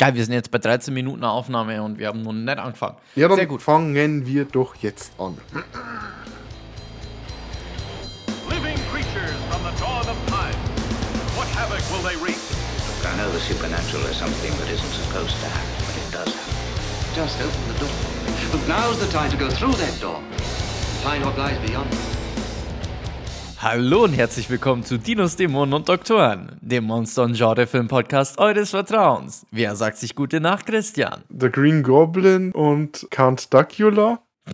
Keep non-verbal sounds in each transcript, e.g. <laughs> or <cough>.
Geil, wir sind jetzt bei 13 Minuten Aufnahme und wir haben noch nicht angefangen. Ja, dann Sehr gut. fangen wir doch jetzt an. Living creatures from the dawn of time. What havoc will they wreak? I know the supernatural is something that isn't supposed to happen, but it does happen. Just open the door. But now's the time to go through that door. Find what lies beyond. Hallo und herzlich willkommen zu Dinos, Dämonen und Doktoren, dem Monster- und Genre-Film-Podcast eures Vertrauens. Wer sagt sich gute Nacht, Christian? The Green Goblin und Count Dracula. <laughs>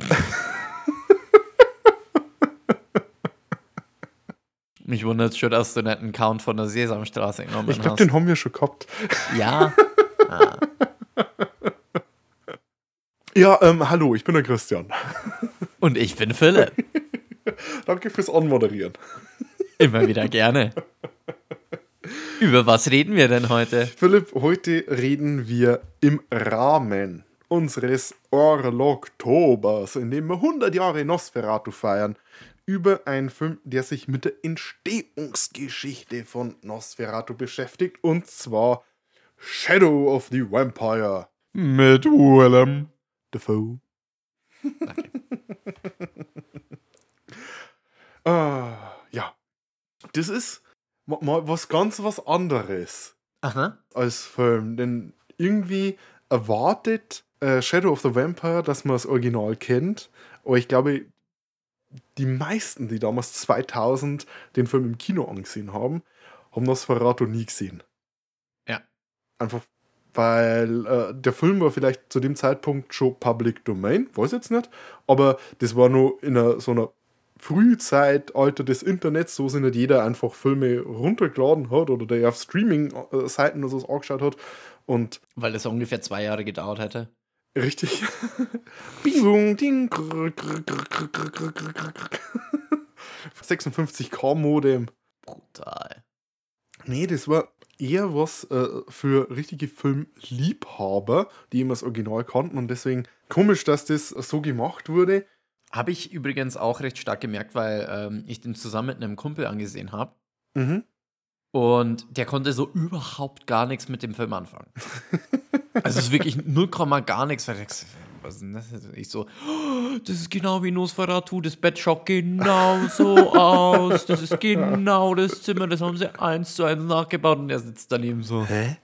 Mich wundert schon, dass du nicht einen Count von der Sesamstraße genommen Ich glaube, hast. den haben wir schon gehabt. ja, <laughs> Ja, ähm, hallo, ich bin der Christian. und ich bin Philipp. <laughs> Danke fürs Anmoderieren. Immer wieder gerne. Über was reden wir denn heute? Philipp, heute reden wir im Rahmen unseres Orloktobers, in dem wir 100 Jahre Nosferatu feiern, über einen Film, der sich mit der Entstehungsgeschichte von Nosferatu beschäftigt, und zwar Shadow of the Vampire mit Willem Dafoe. <laughs> ah, ja. Das ist ma- mal was ganz was anderes Aha. als Film, denn irgendwie erwartet äh, Shadow of the Vampire, dass man das Original kennt, aber ich glaube, die meisten, die damals 2000 den Film im Kino angesehen haben, haben Nosferatu nie gesehen. Ja. Einfach weil äh, der Film war vielleicht zu dem Zeitpunkt schon Public Domain, weiß jetzt nicht, aber das war nur in einer, so einer Frühzeitalter des Internets, so sind nicht jeder einfach Filme runtergeladen hat oder der auf Streaming-Seiten oder so angeschaut hat. Und Weil das ungefähr zwei Jahre gedauert hätte. Richtig. Bing, ding, krr, krr, krr, 56K-Modem. Brutal. Nee, das war eher was äh, für richtige Filmliebhaber, die immer das Original kannten und deswegen komisch, dass das so gemacht wurde. Habe ich übrigens auch recht stark gemerkt, weil ähm, ich den zusammen mit einem Kumpel angesehen habe. Mhm. Und der konnte so überhaupt gar nichts mit dem Film anfangen. <laughs> Also es ist wirklich 0, gar nichts. Was ist denn das? Ich so, "Oh, das ist genau wie Nosferatu, das Bett schaut genau so <laughs> aus. Das ist genau das Zimmer, das haben sie eins zu eins nachgebaut und er sitzt daneben so. Hä?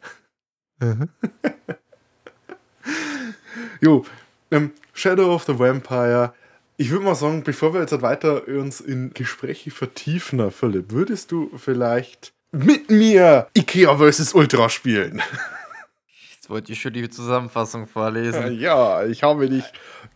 <laughs> jo, ähm, Shadow of the Vampire. Ich würde mal sagen, bevor wir jetzt halt weiter uns in Gespräche vertiefen, Philipp, würdest du vielleicht mit mir Ikea vs. Ultra spielen? Jetzt wollte ich schon die Zusammenfassung vorlesen. ja, ich habe dich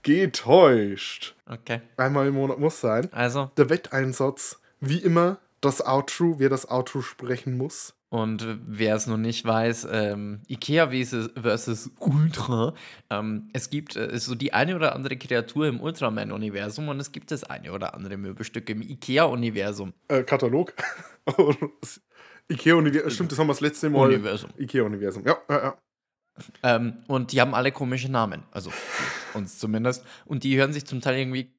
getäuscht. Okay, Einmal im Monat muss sein. also. Der Wetteinsatz, wie immer, das Outro, wer das Outro sprechen muss. Und wer es noch nicht weiß, ähm, Ikea versus, versus Ultra. Ähm, es gibt äh, so die eine oder andere Kreatur im Ultraman-Universum und es gibt das eine oder andere Möbelstück im Ikea-Universum. Äh, Katalog. <laughs> Ikea-Universum. Stimmt, das haben wir das letzte Mal. Universum. Ikea-Universum. Ja, ja, ja. Ähm, und die haben alle komische Namen. Also uns zumindest. Und die hören sich zum Teil irgendwie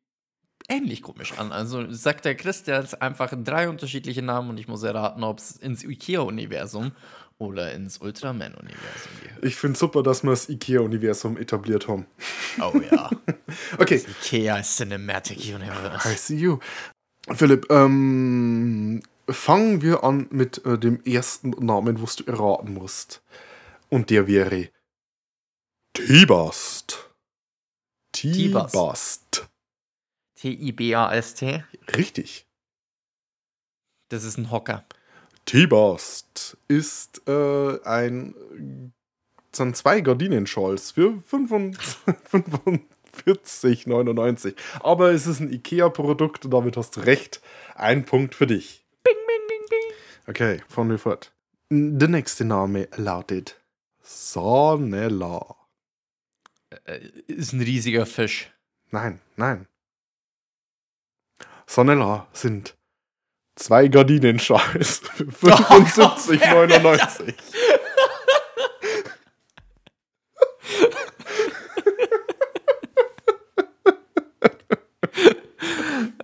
ähnlich komisch an. Also sagt der Chris, der hat einfach drei unterschiedliche Namen und ich muss erraten, ob es ins Ikea-Universum oder ins Ultraman-Universum gehört. Ich finde super, dass wir das Ikea-Universum etabliert haben. Oh ja. <laughs> Okay, Ikea Cinematic Universe. I see you. Philipp, ähm, fangen wir an mit äh, dem ersten Namen, wo du erraten musst. Und der wäre Tibast. Tibast. Tibast. Richtig. Das ist ein Hocker. Tibast ist äh, ein sind zwei Gardinenschals für 45,99. Aber es ist ein IKEA-Produkt und damit hast du recht. Ein Punkt für dich. Bing, bing, bing, bing. Okay, fahren wir fort. Der nächste Name lautet Sanella. Äh, ist ein riesiger Fisch. Nein, nein. Sanella sind zwei Gardinenschals für 75,99.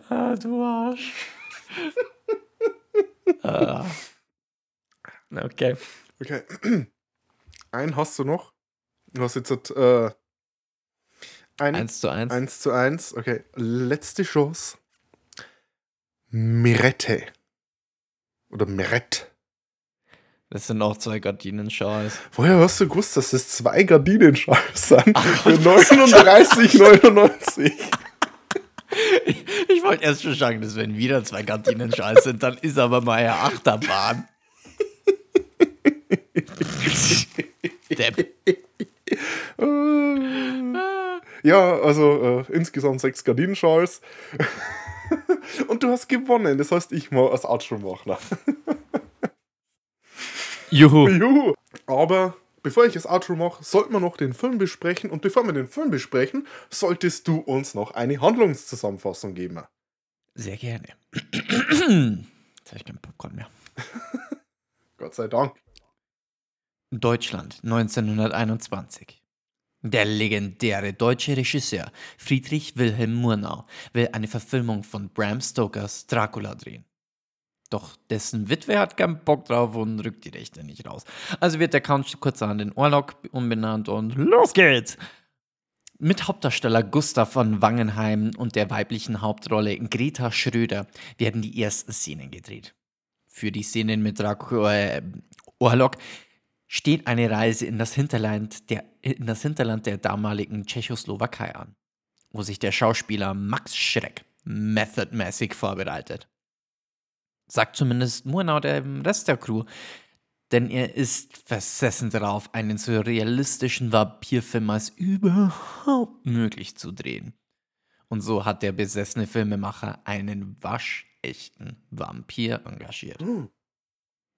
Ah, du Arsch. ah. Okay. Okay. <clears throat> Einen hast du noch. Du hast jetzt äh, ein, 1 zu 1. 1 zu 1. Okay, letzte Chance. Mirette. Oder Mirette. Das sind auch zwei Gardinenschals. Woher hast du gewusst, dass das zwei Gardinenschals sind? Für 39,99. Ich wollte erst schon sagen, dass wenn wieder zwei Gardinenschals sind, dann ist aber mal eine Achterbahn. Depp. Ja, also äh, insgesamt sechs Gardinenschals. <laughs> Und du hast gewonnen. Das heißt, ich mal als Outro machen. <laughs> Juhu. Juhu. Aber bevor ich das Outro mache, sollten wir noch den Film besprechen. Und bevor wir den Film besprechen, solltest du uns noch eine Handlungszusammenfassung geben. Sehr gerne. <clears throat> Jetzt habe ich kein Popcorn mehr. <laughs> Gott sei Dank. Deutschland 1921. Der legendäre deutsche Regisseur Friedrich Wilhelm Murnau will eine Verfilmung von Bram Stokers Dracula drehen. Doch dessen Witwe hat keinen Bock drauf und rückt die Rechte nicht raus. Also wird der Count kurz an den Orlok umbenannt und los geht's! Mit Hauptdarsteller Gustav von Wangenheim und der weiblichen Hauptrolle Greta Schröder werden die ersten Szenen gedreht. Für die Szenen mit Dracula, äh, Orlok steht eine Reise in das, Hinterland der, in das Hinterland der damaligen Tschechoslowakei an, wo sich der Schauspieler Max Schreck methodmäßig vorbereitet. Sagt zumindest Murnau dem Rest der Crew, denn er ist versessen darauf, einen so realistischen Vampirfilm als überhaupt möglich zu drehen. Und so hat der besessene Filmemacher einen waschechten Vampir engagiert.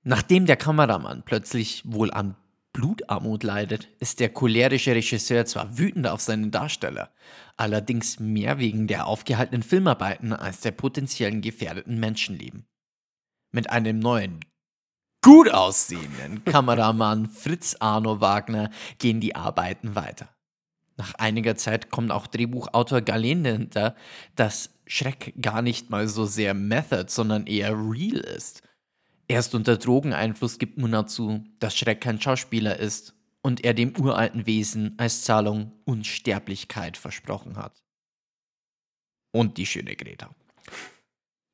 Nachdem der Kameramann plötzlich wohl an Blutarmut leidet, ist der cholerische Regisseur zwar wütend auf seinen Darsteller, allerdings mehr wegen der aufgehaltenen Filmarbeiten als der potenziellen gefährdeten Menschenleben. Mit einem neuen, gut aussehenden Kameramann Fritz Arno Wagner gehen die Arbeiten weiter. Nach einiger Zeit kommt auch Drehbuchautor Galen dahinter, dass Schreck gar nicht mal so sehr Method, sondern eher real ist. Erst unter Drogeneinfluss gibt Muna zu, dass Schreck kein Schauspieler ist und er dem uralten Wesen als Zahlung Unsterblichkeit versprochen hat. Und die schöne Greta.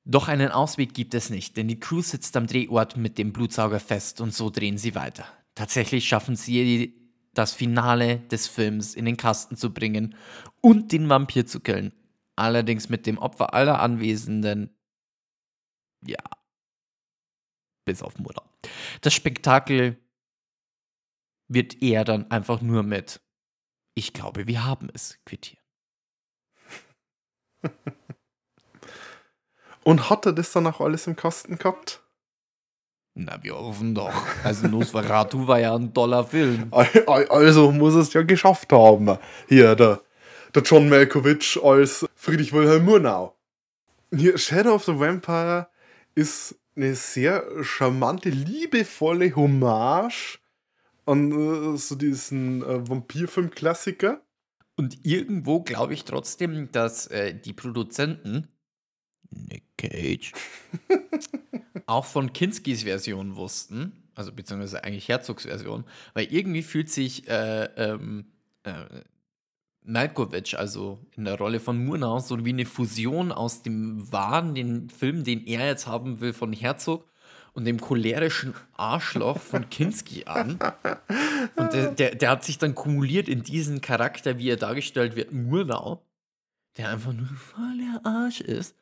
Doch einen Ausweg gibt es nicht, denn die Crew sitzt am Drehort mit dem Blutsauger fest und so drehen sie weiter. Tatsächlich schaffen sie das Finale des Films in den Kasten zu bringen und den Vampir zu killen. Allerdings mit dem Opfer aller Anwesenden. Ja, bis auf Mutter. Das Spektakel wird eher dann einfach nur mit Ich glaube, wir haben es quittieren. <laughs> Und hat er das dann auch alles im Kasten gehabt? Na, wir hoffen doch. Also Nosferatu war ja ein toller Film. <laughs> Al- al- Also muss es ja geschafft haben. Hier, der, der John Malkovich als Friedrich Wilhelm Murnau. Hier, Shadow of the Vampire ist eine sehr charmante, liebevolle Hommage an äh, so diesen äh, Vampirfilm-Klassiker. Und irgendwo glaube ich trotzdem, dass äh, die Produzenten Nick Cage <laughs> auch von Kinskis Version wussten, also beziehungsweise eigentlich Herzogs Version, weil irgendwie fühlt sich äh, ähm, äh, Malkovich, also in der Rolle von Murnau, so wie eine Fusion aus dem wahren, den Film, den er jetzt haben will, von Herzog und dem cholerischen Arschloch von Kinski an. Und der, der, der hat sich dann kumuliert in diesen Charakter, wie er dargestellt wird, Murnau, der einfach nur voll der Arsch ist.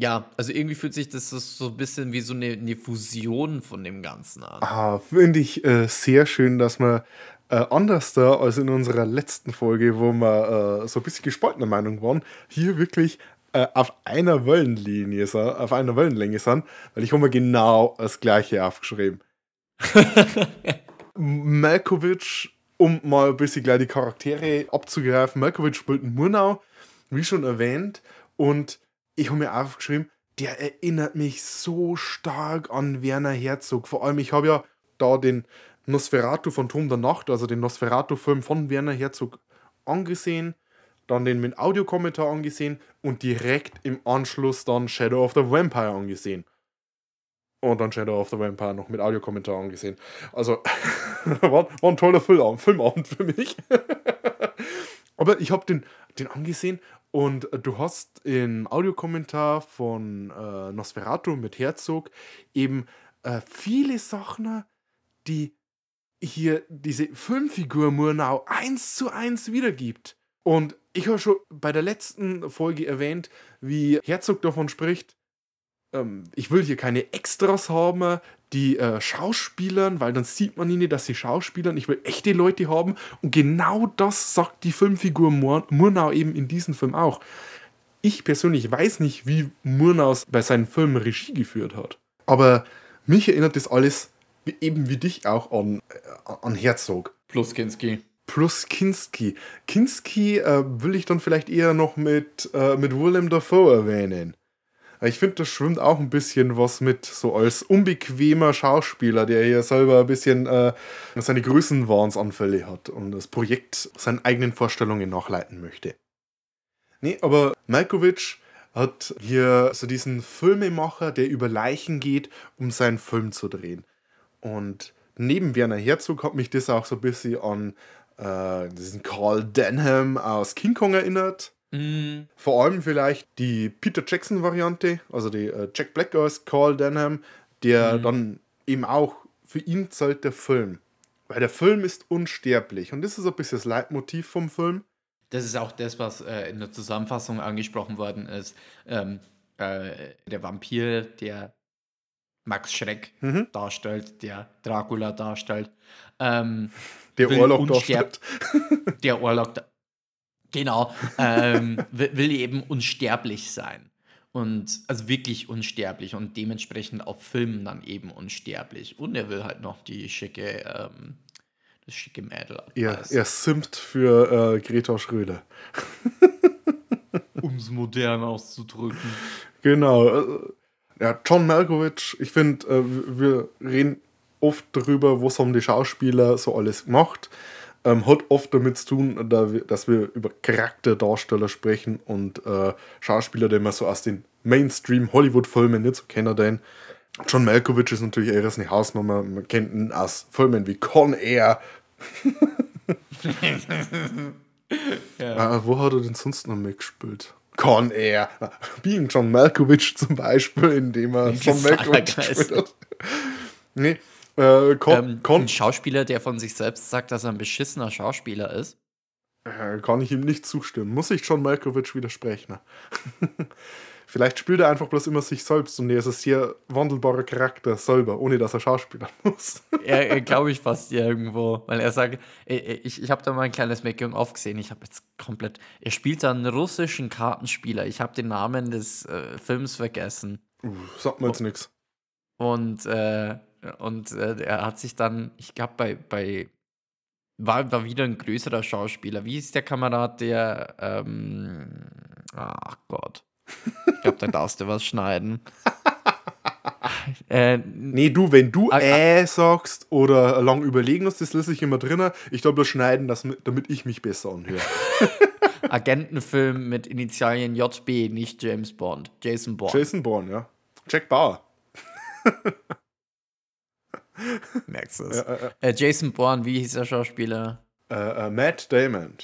Ja, also irgendwie fühlt sich das so- ein bisschen wie so eine, eine Fusion von dem Ganzen an. Ah, Finde ich äh, sehr schön, dass wir äh, anders da als in unserer letzten Folge, wo wir äh, so ein bisschen gespaltener Meinung waren, hier wirklich äh, auf einer Wellenlinie sind, auf einer Wellenlänge sind, weil ich habe mir genau das gleiche aufgeschrieben. <laughs> Malkovich, um mal ein bisschen gleich die Charaktere abzugreifen, Malkovich spielt einen Murnau, wie schon erwähnt, und ich habe mir aufgeschrieben, der erinnert mich so stark an Werner Herzog. Vor allem, ich habe ja da den Nosferatu von Turm der Nacht, also den Nosferatu-Film von Werner Herzog angesehen, dann den mit Audiokommentar angesehen und direkt im Anschluss dann Shadow of the Vampire angesehen. Und dann Shadow of the Vampire noch mit Audiokommentar angesehen. Also, <laughs> war, war ein toller Filmabend, Filmabend für mich. <laughs> Aber ich habe den, den angesehen und du hast im Audiokommentar von äh, Nosferatu mit Herzog eben äh, viele Sachen, die hier diese Filmfigur Murnau eins zu eins wiedergibt. Und ich habe schon bei der letzten Folge erwähnt, wie Herzog davon spricht, ähm, ich will hier keine Extras haben, die äh, Schauspielern, weil dann sieht man ihnen, dass sie Schauspielern, ich will echte Leute haben. Und genau das sagt die Filmfigur Mur Murnau eben in diesem Film auch. Ich persönlich weiß nicht, wie Murnaus bei seinen Filmen Regie geführt hat. Aber mich erinnert das alles eben wie dich auch an, äh, an Herzog. Plus Kinski. Plus Kinski. Kinski äh, will ich dann vielleicht eher noch mit, äh, mit Willem Dafoe erwähnen. Ich finde, das schwimmt auch ein bisschen was mit, so als unbequemer Schauspieler, der hier selber ein bisschen äh, seine Größenwahnsanfälle hat und das Projekt seinen eigenen Vorstellungen nachleiten möchte. Nee, aber Malkovich hat hier so diesen Filmemacher, der über Leichen geht, um seinen Film zu drehen. Und neben Werner Herzog hat mich das auch so ein bisschen an äh, diesen Carl Denham aus King Kong erinnert. Mm. Vor allem vielleicht die Peter Jackson-Variante, also die äh, Jack Black als Carl Denham, der dann eben auch für ihn zählt der Film. Weil der Film ist unsterblich und das ist ein bisschen das Leitmotiv vom Film. Das ist auch das, was äh, in der Zusammenfassung angesprochen worden ist. Ähm, äh, der Vampir, der Max Schreck Mhm. darstellt, der Dracula darstellt. Ähm, Der Orlok unsterb- darstellt. <laughs> Der Orlok, da genau, ähm, will, will eben unsterblich sein. Und also wirklich unsterblich und dementsprechend auf Filmen dann eben unsterblich. Und er will halt noch die schicke, ähm, das schicke Mädel. Er, er simpt für äh, Greta Schröder. um es modern auszudrücken. Genau. Äh, Ja, John Malkovich, ich finde, äh, wir reden oft darüber, was haben die Schauspieler so alles gemacht. Ähm, hat oft damit zu tun, da wir, dass wir über Charakterdarsteller sprechen und äh, Schauspieler, die man so aus den Mainstream-Hollywood-Filmen nicht so kennen. Denn John Malkovich ist natürlich eher eine Hausnummer. Man kennt ihn aus Filmen wie Con Air. <laughs> Ah, wo hat er denn sonst noch mitgespielt? Con Air. Being John Malkovich zum Beispiel, indem er John Malkovich hat. Nee, äh, Con, Ähm, Con, ein Schauspieler, der von sich selbst sagt, dass er ein beschissener Schauspieler ist. äh, kann ich ihm nicht zustimmen. Muss ich John Malkovich widersprechen? <laughs> Vielleicht spielt er einfach bloß immer sich selbst und er ist ein sehr wandelbarer Charakter selber, ohne dass er Schauspieler <laughs> muss. Er, er glaube ich fast irgendwo, weil er sagt, äh, äh, ich, ich habe da mal ein kleines Making aufgesehen. Ich habe jetzt komplett. Er spielt da einen russischen Kartenspieler. Ich habe den Namen des äh, Films vergessen. Uh, sagt mir jetzt nichts. Und, äh, und äh, er hat sich dann, ich glaube, bei, bei war, war wieder ein größerer Schauspieler. Wie ist der Kamerad, der, ähm, ach Gott. Ich glaube, da darfst du was schneiden. <laughs> äh, Nee, du, wenn du Ah, äh sagst oder lang überlegen musst, das lasse ich immer drin. Ich glaube, das schneiden, das, damit ich mich besser anhöre. <laughs> Agentenfilm mit Initialien JB, nicht James Bond. Jason Bond. Jason Bourne, ja. Jack Bauer. Merkst du es? Äh, Äh, Jason Bourne, wie hieß der Schauspieler? äh, äh, Matt Damon.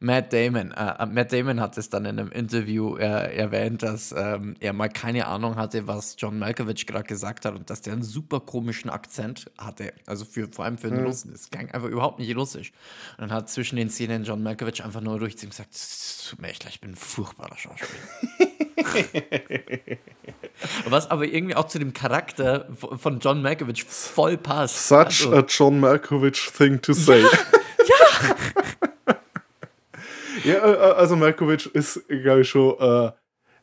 Matt Damon. Äh, äh, Matt Damon hat es dann in einem Interview äh, erwähnt, dass ähm, er mal keine Ahnung hatte, was John Malkovich gerade gesagt hat und dass der einen super komischen Akzent hatte. Also für, vor allem für einen Russen. Das klang einfach überhaupt nicht russisch. Und dann hat zwischen den Szenen John Malkovich einfach nur durchziehen und gesagt: "Es Tut mir echt leid, ich bin ein furchtbarer Schauspieler. <laughs> Was aber irgendwie auch zu dem Charakter von John Malkovich voll passt. Such Also- a John Malkovich thing to say. <laughs> Ja, ja. <laughs> äh, also Malkovich ist, glaube ich, schon äh,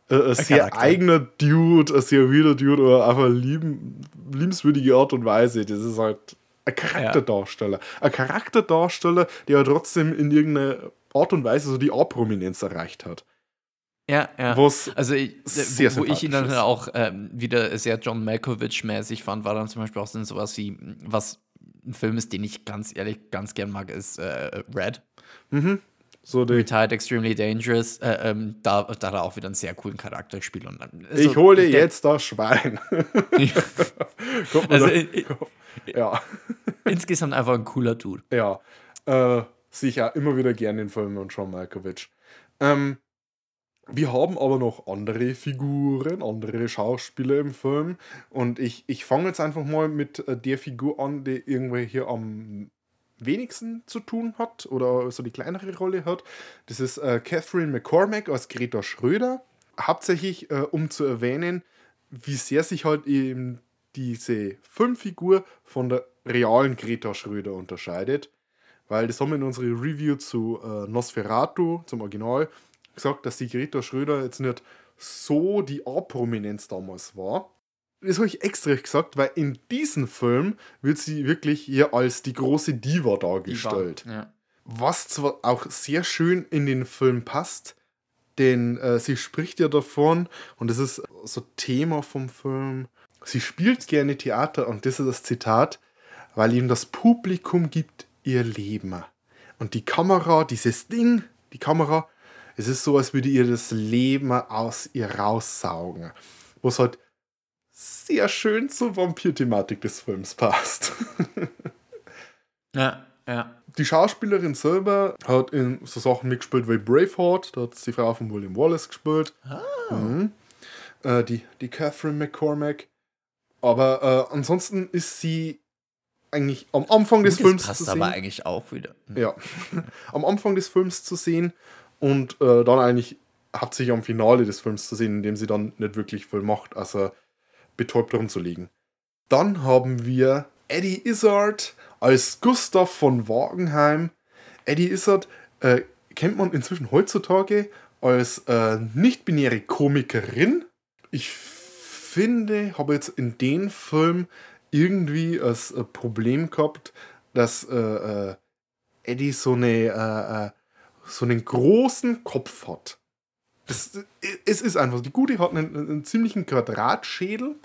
äh, ein sehr Charakter. eigener Dude, ein sehr wilder Dude, aber einfach lieben, liebenswürdige Art und Weise. Das ist halt ein Charakterdarsteller. Ein Charakterdarsteller, der trotzdem in irgendeiner Art und Weise so die A-Prominenz erreicht hat. Ja, ja. Was also ich, wo, wo ich ihn dann ist. auch ähm, wieder sehr John Malkovich-mäßig fand, war dann zum Beispiel auch so sowas wie, was ein Film ist, den ich ganz ehrlich ganz gern mag, ist äh, Red. So Retired Extremely Dangerous, äh, ähm, da, da hat er auch wieder einen sehr coolen Charakter gespielt. Und also, ich hole jetzt das Schwein. <laughs> <laughs> Also, äh, ja, <laughs> insgesamt einfach ein cooler Dude. ja. Äh, sicher immer wieder gerne in Filmen und John Malkovich. Ähm, wir haben aber noch andere Figuren, andere Schauspieler im Film. Und ich, ich fange jetzt einfach mal mit äh, der Figur an, die irgendwie hier am wenigsten zu tun hat oder so die kleinere Rolle hat. Das ist äh, Catherine McCormack als Greta Schröder. Hauptsächlich, äh, um zu erwähnen, wie sehr sich halt eben diese Filmfigur von der realen Greta Schröder unterscheidet. Weil das haben wir in unserer Review zu äh, Nosferatu, zum Original, gesagt, dass die Greta Schröder jetzt nicht so die A-Prominenz damals war. Das habe ich extra gesagt, weil in diesem Film wird sie wirklich hier als die große Diva dargestellt. Ja. Was zwar auch sehr schön in den Film passt, denn äh, sie spricht ja davon, und das ist so Thema vom Film, sie spielt gerne Theater, und das ist das Zitat, weil ihm das Publikum gibt ihr Leben. Und die Kamera, dieses Ding, die Kamera, es ist so, als würde ihr das Leben aus ihr raussaugen. Was halt sehr schön zur Vampir-Thematik des Films passt. <laughs> ja, ja. Die Schauspielerin selber hat in so Sachen mitgespielt wie Braveheart, da hat sie die Frau von William Wallace gespielt. Mhm. Äh, die, die Catherine McCormack. Aber äh, ansonsten ist sie eigentlich am Anfang des Das Films passt zu aber sehen. eigentlich auch wieder. Ja, <laughs> am Anfang des Films zu sehen und äh, dann eigentlich hauptsächlich am Finale des Films zu sehen, in dem sie dann nicht wirklich viel macht, also betäubt rumzulegen. Dann haben wir Eddie Izzard als Gustav von Wagenheim. Eddie Izzard äh, kennt man inzwischen heutzutage als äh, nicht-binäre Komikerin. Ich finde, habe jetzt in dem Film irgendwie das äh, Problem gehabt, dass äh, äh, Eddie so eine so einen großen Kopf hat. Das, es ist einfach, die Gute hat einen, einen ziemlichen Quadratschädel,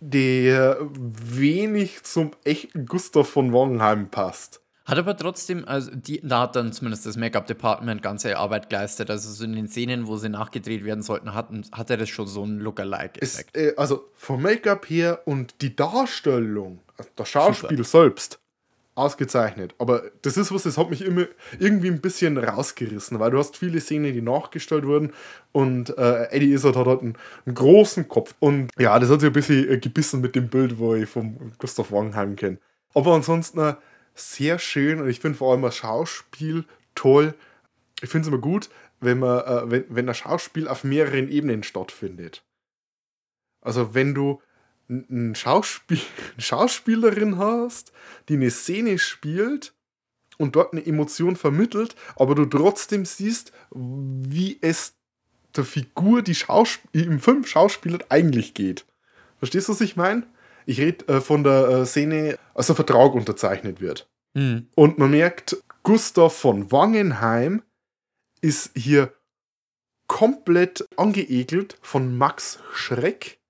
der wenig zum echten Gustav von Wangenheim passt. Hat aber trotzdem, also die, da hat dann zumindest das Make-up-Department ganze Arbeit geleistet. Also so in den Szenen, wo sie nachgedreht werden sollten, hatten, hatte das schon so einen Lookalike-Effekt. äh, also vom Make-up her und die Darstellung, also das Schauspiel selbst, ausgezeichnet. Aber das ist was, das hat mich immer irgendwie ein bisschen rausgerissen, weil du hast viele Szenen, die nachgestellt wurden und äh, Eddie Izzard hat halt einen, einen großen Kopf. Und ja, das hat sich ein bisschen äh, gebissen mit dem Bild, wo ich vom Gustav Wangenheim kenne. Aber ansonsten äh, sehr schön und ich finde vor allem das Schauspiel toll. Ich finde es immer gut, wenn man, äh, wenn, wenn das Schauspiel auf mehreren Ebenen stattfindet. Also wenn du n- n Schauspiel, eine <laughs> Schauspielerin hast, die eine Szene spielt und dort eine Emotion vermittelt, aber du trotzdem siehst, wie es der Figur, die Schausp im Film schauspielert, eigentlich geht. Verstehst du, was ich meine? Ich rede äh, von der äh, Szene, als der Vertrag unterzeichnet wird. Hm. Und man merkt, Gustav von Wangenheim ist hier komplett angeekelt von Max Schreck.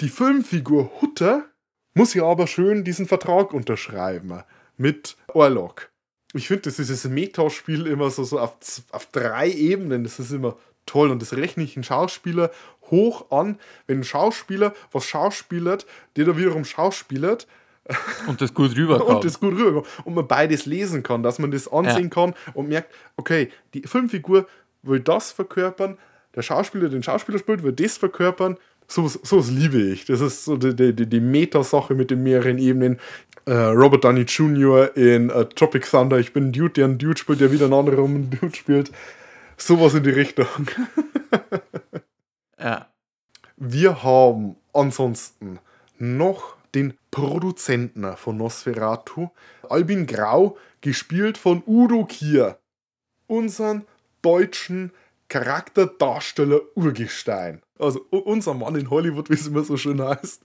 Die Filmfigur Hutter muss ja aber schön diesen Vertrag unterschreiben mit Orlok. Ich finde, das ist dieses Metaspiel immer so, so auf, auf drei Ebenen. Das ist immer toll und das rechne ich einen Schauspieler hoch an. Wenn ein Schauspieler was schauspielert, der da wiederum schauspielert, Und das gut rüberkommt. und das gut rüberkommt und man beides lesen kann, dass man das ansehen kann und merkt, okay, die Filmfigur will das verkörpern, der Schauspieler den Schauspieler spielt, will das verkörpern. So was liebe ich. Das ist so die, die, die, die Meta-Sache mit den mehreren Ebenen. Äh, Robert Downey Jr. in äh, Tropic Thunder, ich bin ein Dude, der einen Dude spielt, der wieder einen anderen einen Dude spielt. Sowas in die Richtung. <laughs> ja. Wir haben ansonsten noch den Produzenten von Nosferatu, Albin Grau, gespielt von Udo Kier, unseren deutschen Charakterdarsteller Urgestein. Also unser Mann in Hollywood, wie es immer so schön heißt.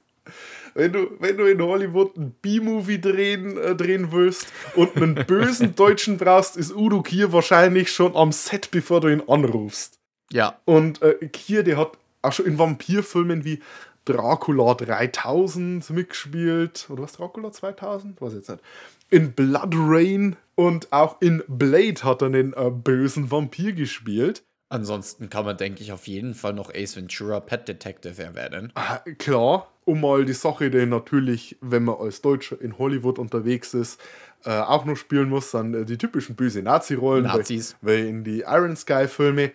Wenn du, wenn du in Hollywood ein B-Movie drehen, äh, drehen willst und einen bösen <laughs> Deutschen brauchst, ist Udo Kier wahrscheinlich schon am Set, bevor du ihn anrufst. ja. Und äh, Kier, der hat auch schon in Vampirfilmen wie Dracula 3000 mitgespielt. Oder was, Dracula 2000? Weiß ich jetzt nicht. in Blood Rain und auch in Blade hat er einen äh, bösen Vampir gespielt. Ansonsten kann man, denke ich, auf jeden Fall noch Ace Ventura Pet Detective erwähnen. Ah, Klar, um mal die Sache, die natürlich, wenn man als Deutscher in Hollywood unterwegs ist, äh, auch noch spielen muss, dann äh, die typischen böse Nazi-Rollen. Nazis. Weil, weil in die Iron Sky-Filme.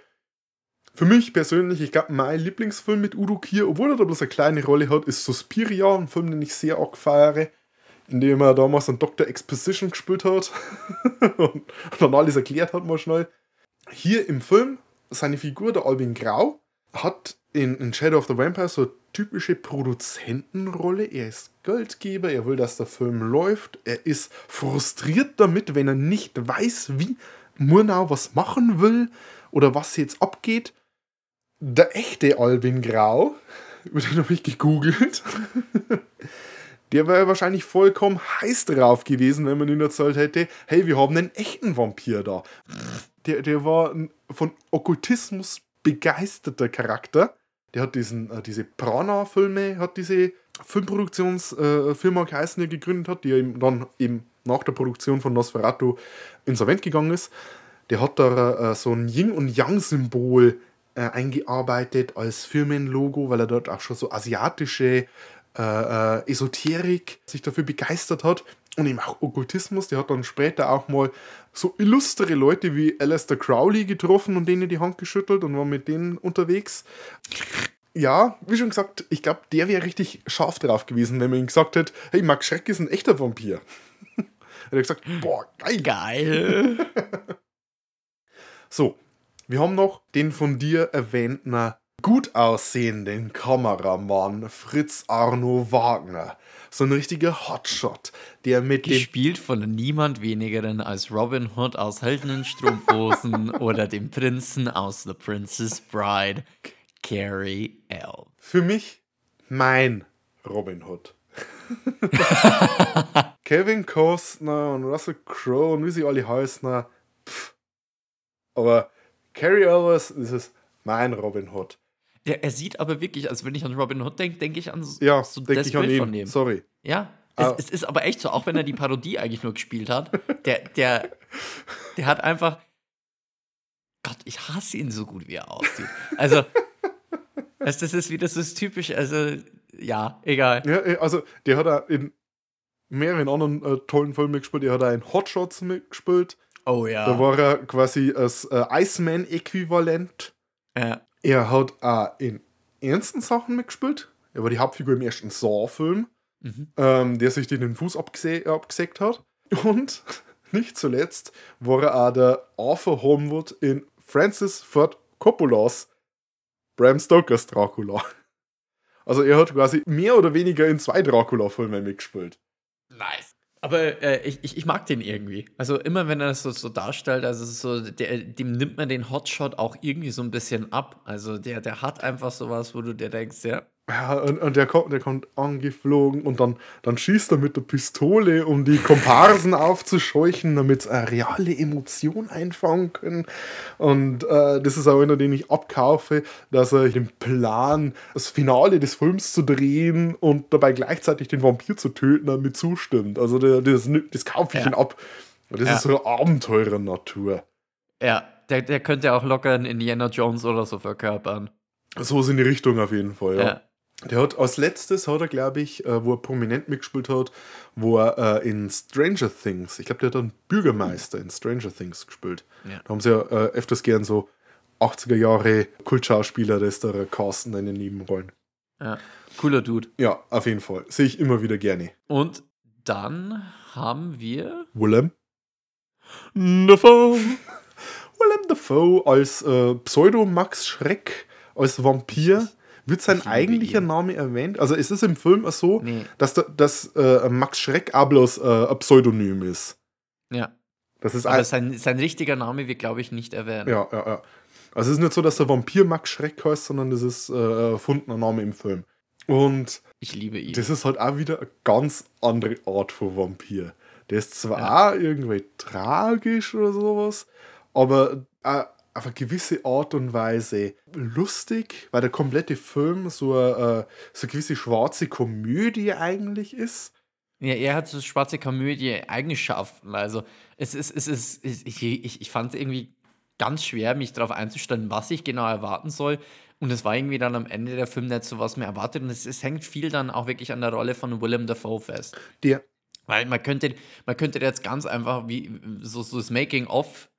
Für mich persönlich, ich glaube, mein Lieblingsfilm mit Udo Kier, obwohl er da bloß eine kleine Rolle hat, ist Suspiria, ein Film, den ich sehr arg feiere, in dem er damals einen Dr. Exposition gespielt hat und, <laughs> und dann alles erklärt hat mal schnell. Hier im Film, seine Figur, der Albin Grau, hat in, in Shadow of the Vampire so typische Produzentenrolle. Er ist Geldgeber, er will, dass der Film läuft. Er ist frustriert damit, wenn er nicht weiß, wie Murnau was machen will oder was jetzt abgeht. Der echte Albin Grau, über <laughs> den habe ich gegoogelt, <laughs> der wäre wahrscheinlich vollkommen heiß drauf gewesen, wenn man ihm erzählt hätte, hey, wir haben einen echten Vampir da. Der, der war ein von Okkultismus begeisterter Charakter. Der hat diesen, äh, diese Prana-Filme, hat diese Filmproduktionsfirma äh, geheißen, die er gegründet hat, die eben dann eben nach der Produktion von Nosferatu insolvent gegangen ist. Der hat da äh, so ein Yin- und Yang-Symbol äh, eingearbeitet als Firmenlogo, weil er dort auch schon so asiatische äh, äh, Esoterik sich dafür begeistert hat und eben auch Okkultismus. Der hat dann später auch mal so illustre Leute wie Alistair Crowley getroffen und denen die Hand geschüttelt und war mit denen unterwegs. Ja, wie schon gesagt, ich glaube, der wäre richtig scharf drauf gewesen, wenn man ihm gesagt hätte, hey, Max Schreck ist ein echter Vampir. Hätte <laughs> er gesagt, boah, geil. Geil. <laughs> So, wir haben noch den von dir erwähnten gut aussehenden Kameramann Fritz Arno Wagner. So ein richtiger Hotshot, der mit dem Gespielt von niemand wenigeren als Robin Hood aus Heldenen Strumpfhosen <laughs> oder dem Prinzen aus The Princess Bride, Carrie L. für mich mein Robin Hood. <laughs> Kevin Costner und Russell Crowe und wie sie alle heißen. Pff. Aber Carrie Elwes, ist mein Robin Hood. Der, er sieht aber wirklich, als wenn ich an Robin Hood denke, denke ich an so, Ja, so das ich Bild von ihn. dem. Sorry. Ja, es, Ah. es ist aber echt so, auch wenn er die Parodie <laughs> eigentlich nur gespielt hat, der, der, der hat einfach. Gott, ich hasse ihn so gut, wie er aussieht. Also, das, das ist so das typisch, also, ja, egal. Ja, äh, also der hat auch in mehreren anderen äh, tollen Filmen mitgespielt. Er hat auch in Hotshots mitgespielt. Oh ja. Da war er quasi als äh, Iceman-Äquivalent. ja. Er hat auch in ernsten Sachen mitgespielt. Er war die Hauptfigur im ersten Saw-Film, Mhm. ähm, der sich den Fuß abgese abgesägt hat. <laughs> Und nicht zuletzt war er auch der Arthur Holmwood in Francis Ford Coppolas Bram Stokers Dracula. <laughs> Also er hat quasi mehr oder weniger in zwei Dracula-Filmen mitgespielt. Nice. Aber äh, ich, ich, mag den irgendwie. Also immer wenn er das so, so darstellt, also so, der, dem nimmt man den Hotshot auch irgendwie so ein bisschen ab. Also der, der hat einfach sowas, wo du dir denkst, ja, Ja, und, und der, kommt, der kommt angeflogen und dann, dann schießt er mit der Pistole, um die Komparsen aufzuscheuchen, damit sie eine reale Emotion einfangen können. Und äh, das ist auch einer, den ich abkaufe, dass er den Plan, das Finale des Films zu drehen und dabei gleichzeitig den Vampir zu töten, damit zustimmt. Also der, das, das kaufe ich Ja. ihn ab. Das Ja. ist so eine Abenteurer-Natur. ja der, der könnte auch locker einen Indiana Jones oder so verkörpern. So ist in die Richtung auf jeden Fall, ja. Ja. Der hat als letztes, hat er, glaube ich, äh, wo er prominent mitgespielt hat, wo er äh, in Stranger Things, ich glaube, der hat einen Bürgermeister in Stranger Things gespielt. Ja. Da haben sie ja äh, öfters gern so 80er Jahre Kultschauspieler, das da casten in den Nebenrollen. ja. Cooler Dude. Ja, auf jeden Fall. Sehe ich immer wieder gerne. Und dann haben wir. Willem. Dafoe. <laughs> Willem Dafoe als äh, Pseudo-Max Schreck, als Vampir. Wird sein eigentlicher. Name erwähnt? Also ist es im Film so, Nee. dass, da, dass äh, Max Schreck bloß äh, ein Pseudonym ist? Ja. Das ist Aber ein, sein, sein richtiger Name wird, glaube ich, nicht erwähnt. ja, ja, ja. Also es ist nicht so, dass der Vampir Max Schreck heißt, sondern das ist äh, erfundener Name im Film. Und Ich liebe ihn. das ist halt auch wieder eine ganz andere Art von Vampir. Der ist zwar auch irgendwie tragisch oder sowas, aber auch auf eine gewisse Art und Weise lustig, weil der komplette Film so eine, äh, so eine gewisse schwarze Komödie eigentlich ist. Ja, er hat so schwarze Komödie Eigenschaften. Also es ist, es ist, ich, ich, ich fand es irgendwie ganz schwer, mich darauf einzustellen, was ich genau erwarten soll. Und es war irgendwie dann am Ende der Film nicht so, was mir erwartet. Und es, es hängt viel dann auch wirklich an der Rolle von Willem Dafoe fest. Der, Weil man könnte, man könnte jetzt ganz einfach wie so, so das Making-of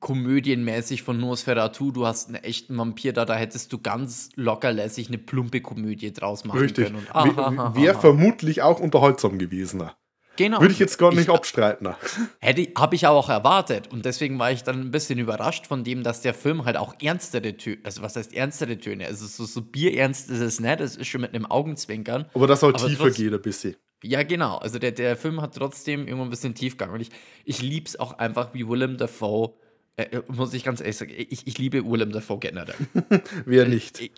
komödienmäßig von Nosferatu, du hast einen echten Vampir da, da hättest du ganz lockerlässig eine plumpe Komödie draus machen richtig. können. Und Wäre vermutlich auch unterhaltsam gewesen. genau. Würde ich jetzt gar nicht abstreiten. Hätte, habe ich aber auch erwartet. Und deswegen war ich dann ein bisschen überrascht von dem, dass der Film halt auch ernstere Töne, also was heißt ernstere Töne? Also so, so bierernst ist es nicht, es ist schon mit einem Augenzwinkern. Aber das soll tiefer trotz- geht ein bisschen. Ja, genau. Also der, der Film hat trotzdem irgendwo ein bisschen Tiefgang. Und ich, ich liebe es auch einfach, wie Willem Dafoe, äh, muss ich ganz ehrlich sagen, ich, ich liebe Willem Dafoe generell. <laughs> Wer nicht? Ich-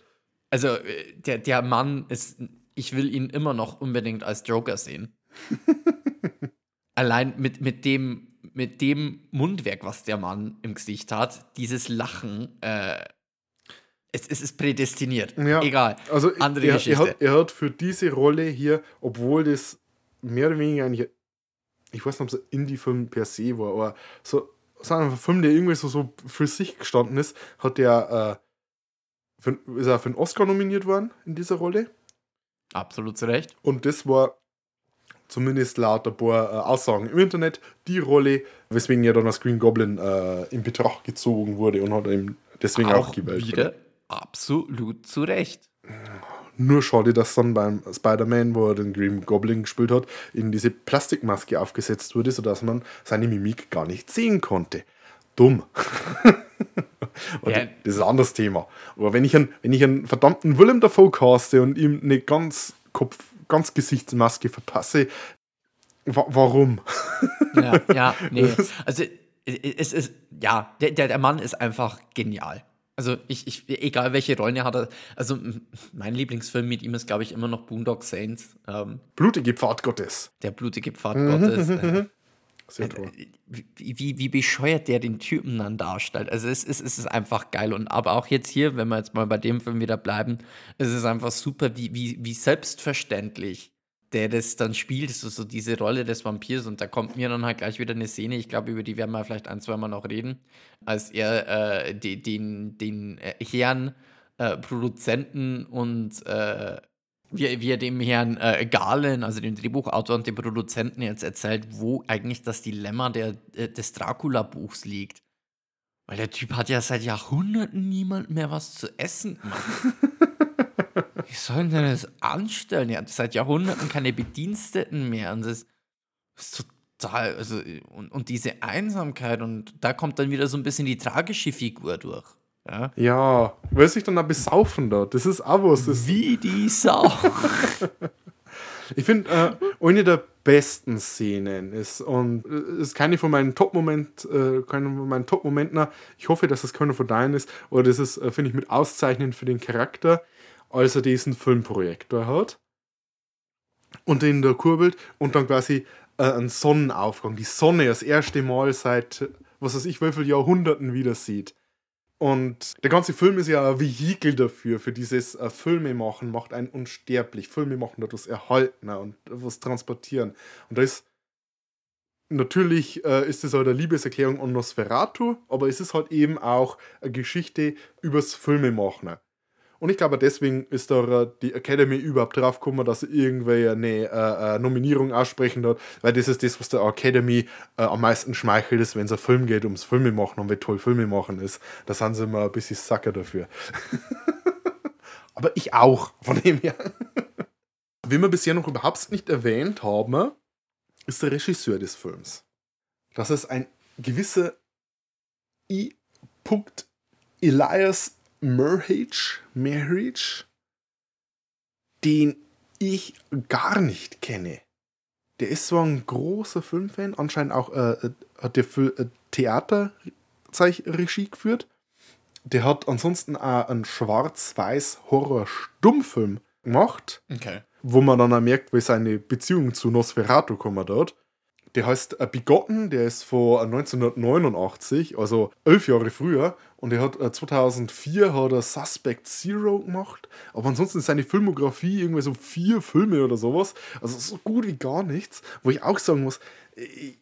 Also äh, der, der Mann ist, ich will ihn immer noch unbedingt als Joker sehen. <laughs> Allein mit, mit, dem, mit dem Mundwerk, was der Mann im Gesicht hat, dieses Lachen, äh, es, es ist prädestiniert. Ja, Egal. Also Andere er, er, Geschichte. hat, er hat für diese Rolle hier, obwohl das mehr oder weniger eigentlich, ich weiß nicht, ob es ein Indie-Film per se war, aber so, so ein Film, der irgendwie so, so für sich gestanden ist, hat er, äh, für, ist er für einen Oscar nominiert worden in dieser Rolle. Absolut zu Recht. Und das war zumindest laut ein paar äh, Aussagen im Internet die Rolle, weswegen er dann als Green Goblin äh, in Betracht gezogen wurde und hat ihm deswegen auch, Auch gewählt. wieder absolut zu Recht. Nur schade, dass dann beim Spider-Man, wo er den Green Goblin gespielt hat, in diese Plastikmaske aufgesetzt wurde, sodass man seine Mimik gar nicht sehen konnte. Dumm. <laughs> Und Ja. Das ist ein anderes Thema. Aber wenn ich einen, wenn ich einen verdammten Willem Dafoe caste und ihm eine ganz Kopf, ganz Gesichtsmaske verpasse, wa warum? Ja, ja, <laughs> nee. Also es ist, ja, der, der Mann ist einfach genial. Also ich, ich, egal welche Rollen er hat, also mein Lieblingsfilm mit ihm ist, glaube ich, immer noch Boondock Saints, ähm, Blutige Pfad Gottes. der blutige Pfad Gottes. Äh, Sehr toll. wie, wie, wie bescheuert der den Typen dann darstellt. Also es ist, es ist einfach geil. Und aber auch jetzt hier, wenn wir jetzt mal bei dem Film wieder bleiben, es ist einfach super, wie, wie, wie selbstverständlich der das dann spielt, so, so diese Rolle des Vampirs. Und da kommt mir dann halt gleich wieder eine Szene, ich glaube, über die werden wir vielleicht ein, zwei Mal noch reden, als er äh, die, den, den äh, Herrn äh, Produzenten und äh, wie, wie er dem Herrn äh, Galen, also dem Drehbuchautor und dem Produzenten jetzt erzählt, wo eigentlich das Dilemma der, äh, des Dracula-Buchs liegt. Weil der Typ hat ja seit Jahrhunderten niemand mehr was zu essen. <laughs> Wie sollen denn das anstellen? Hat seit Jahrhunderten keine Bediensteten mehr. Und das ist total, also, und, und diese Einsamkeit, und da kommt dann wieder so ein bisschen die tragische Figur durch. Ja? Ja, weil sich dann auch besaufen da. Das ist auch was. Das, Wie die Sau. <laughs> Ich finde, äh, eine der besten Szenen ist, und äh, ist keine von meinen Top-Moment, äh, keine von meinen Top-Momenten. Ich hoffe, dass es keiner von deinen ist, oder das ist, äh, finde ich, mit Auszeichnend für den Charakter, als er diesen Filmprojektor hat und den da kurbelt und dann quasi äh, einen Sonnenaufgang, die Sonne das erste Mal seit, was weiß ich, wie viele Jahrhunderten wieder sieht. Und der ganze Film ist ja ein Vehikel dafür, für dieses äh, Filme machen, macht einen unsterblich. Filme machen dadurch erhalten und was transportieren. Und da ist natürlich äh, ist es halt eine Liebeserklärung an Nosferatu, aber es ist halt eben auch eine Geschichte übers Filmemachen. Und ich glaube, deswegen ist da die Academy überhaupt drauf gekommen, dass sie irgendwie eine äh, äh, Nominierung aussprechen hat, weil das ist das, was der Academy äh, am meisten schmeichelt ist, wenn es ein Film geht, ums Filme machen und wie toll Filme machen ist. Da sind sie immer ein bisschen Sacker dafür. <laughs> Aber ich auch, von dem her. <laughs> Wen wir bisher noch überhaupt nicht erwähnt haben, ist der Regisseur des Films. Das ist ein gewisser I. Elias Merhage, Merhage, den ich gar nicht kenne. Der ist so ein großer Filmfan, anscheinend auch äh, hat der für äh, Theaterregie geführt. Der hat ansonsten auch einen schwarz-weiß Horror-Stummfilm gemacht Okay. wo man dann auch merkt, wie seine Beziehung zu Nosferatu kommen dort. Der heißt äh, Begotten, der ist von 1989, also elf Jahre früher. Und er hat äh, 2004 hat er Suspect Zero gemacht. Aber ansonsten ist seine Filmografie irgendwie so vier Filme oder sowas. Also so gut wie gar nichts. Wo ich auch sagen muss, äh,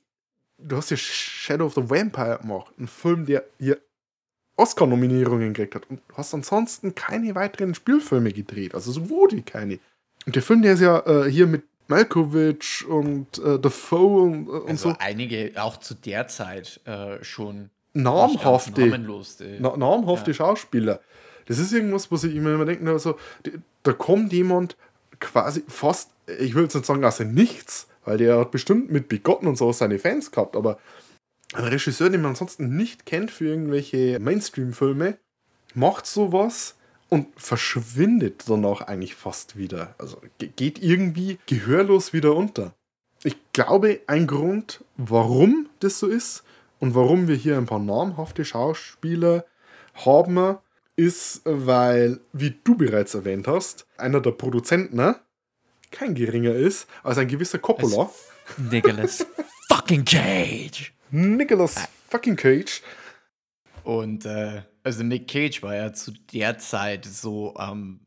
du hast ja Shadow of the Vampire gemacht. Ein Film, der hier Oscar-Nominierungen gekriegt hat. Und hast ansonsten keine weiteren Spielfilme gedreht. Also so wie keine. Und der Film, der ist ja äh, hier mit Malkovich und äh, Dafoe und, äh, und Also so. einige auch zu der Zeit äh, schon namhafte, na, namhafte Schauspieler. Das ist irgendwas, was ich mir immer denke, also, da kommt jemand quasi fast, ich will jetzt nicht sagen, aus dem Nichts, weil der hat bestimmt mit Begotten und so seine Fans gehabt, aber ein Regisseur, den man ansonsten nicht kennt für irgendwelche Mainstream-Filme, macht sowas und verschwindet danach eigentlich fast wieder. Also ge- geht irgendwie gehörlos wieder unter. Ich glaube, ein Grund, warum das so ist und warum wir hier ein paar namhafte Schauspieler haben, ist, weil, wie du bereits erwähnt hast, einer der Produzenten ne, kein geringer ist als ein gewisser Coppola. Nicolas fucking Cage. Nicolas fucking Cage. Und äh, also Nick Cage war ja zu der Zeit so am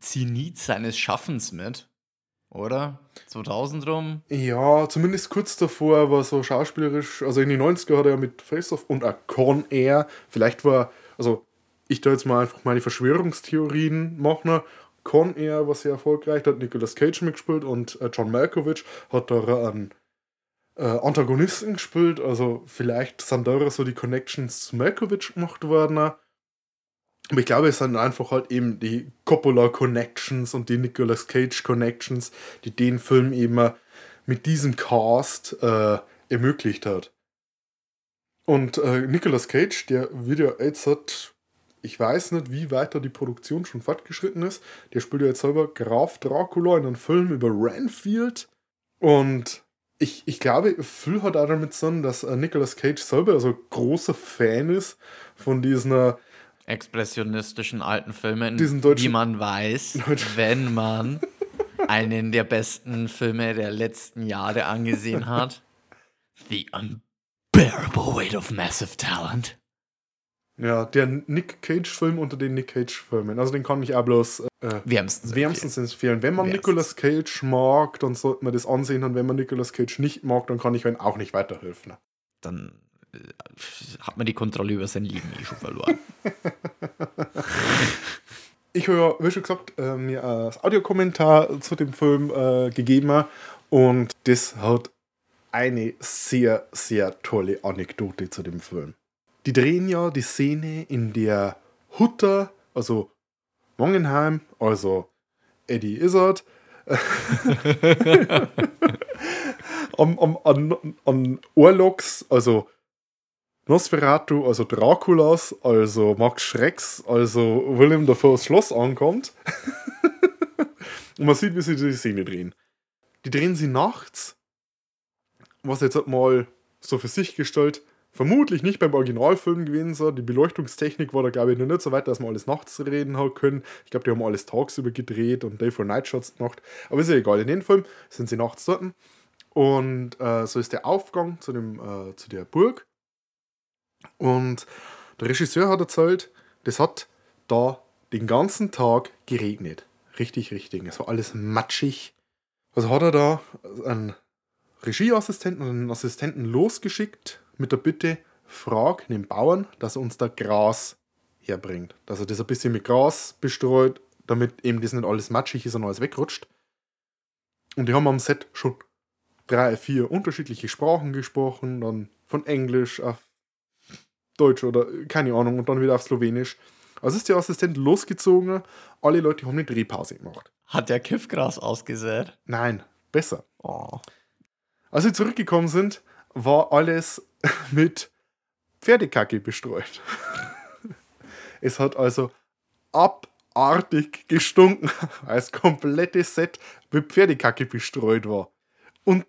Zenit seines Schaffens mit, oder? 2000 rum? Ja, zumindest kurz davor war so schauspielerisch, also in den 90er hat er mit Face Off und auch Con Air, vielleicht war, also ich da jetzt mal einfach meine Verschwörungstheorien machen. Con Air war sehr erfolgreich, da hat Nicolas Cage mitgespielt und äh, John Malkovich hat da einen äh, Antagonisten gespielt, also vielleicht sind da so die Connections zu Malkovich gemacht worden. Aber ich glaube, es sind einfach halt eben die Coppola Connections und die Nicolas Cage Connections, die den Film eben mit diesem Cast äh, ermöglicht hat. Und äh, Nicolas Cage, der wird ja jetzt hat, ich weiß nicht, wie weiter die Produktion schon fortgeschritten ist. Der spielt ja jetzt selber Graf Dracula in einem Film über Renfield. Und ich, ich glaube, viel hat auch damit zu tun, dass äh, Nicolas Cage selber also großer Fan ist von diesen äh, Expressionistischen alten Filmen, wie man weiß, wenn <laughs> man einen der besten Filme der letzten Jahre angesehen hat. The Unbearable Weight of Massive Talent. Ja, der Nick Cage-Film unter den Nick Cage-Filmen. Also den kann ich auch bloß äh, Wärmstens. wärmstens empfehlen. Wenn man Wärmstens. Nicolas Cage mag, dann sollte man das ansehen. Und wenn man Nicolas Cage nicht mag, dann kann ich ihm auch nicht weiterhelfen. Dann äh, hat man die Kontrolle über sein Leben eh schon verloren. <laughs> Ich habe ja, wie schon gesagt, äh, mir das Audiokommentar zu dem Film äh, gegeben. Und das hat eine sehr, sehr tolle Anekdote zu dem Film. Die drehen ja die Szene, in der Hutter, also Mongenheim, also Eddie Izzard, <laughs> am, am, an, an Orlox, also Nosferatu, also Draculas, also Max Schrecks, also William Dafoe's Schloss ankommt. <laughs> Und man sieht, wie sie die Szene drehen. Die drehen sie nachts, was jetzt halt mal so für sich gestellt, vermutlich nicht beim Originalfilm gewesen sein. Die Beleuchtungstechnik war da, glaube ich, noch nicht so weit, dass man alles nachts reden hat können. Ich glaube, die haben alles tagsüber gedreht und Day for Night Shots gemacht. Aber ist ja egal. In dem Film sind sie nachts dort. Und äh, so ist der Aufgang zu, dem, äh, zu der Burg. Und der Regisseur hat erzählt, das hat da den ganzen Tag geregnet. Richtig, richtig. Es war alles matschig. Also hat er da einen Regieassistenten und einen Assistenten losgeschickt mit der Bitte, frag den Bauern, dass er uns da Gras herbringt. Dass er das ein bisschen mit Gras bestreut, damit eben das nicht alles matschig ist und alles wegrutscht. Und die haben am Set schon drei, vier unterschiedliche Sprachen gesprochen, dann von Englisch auf Deutsch oder keine Ahnung und dann wieder auf Slowenisch. Also ist der Assistent losgezogen, alle Leute haben eine Drehpause gemacht. Hat der Kiffgras ausgesät? Nein, besser. Oh. Als sie zurückgekommen sind, war alles <laughs> mit Pferdekacke bestreut. <laughs> es hat also abartig gestunken, <laughs> weil das komplette Set mit Pferdekacke bestreut war. Und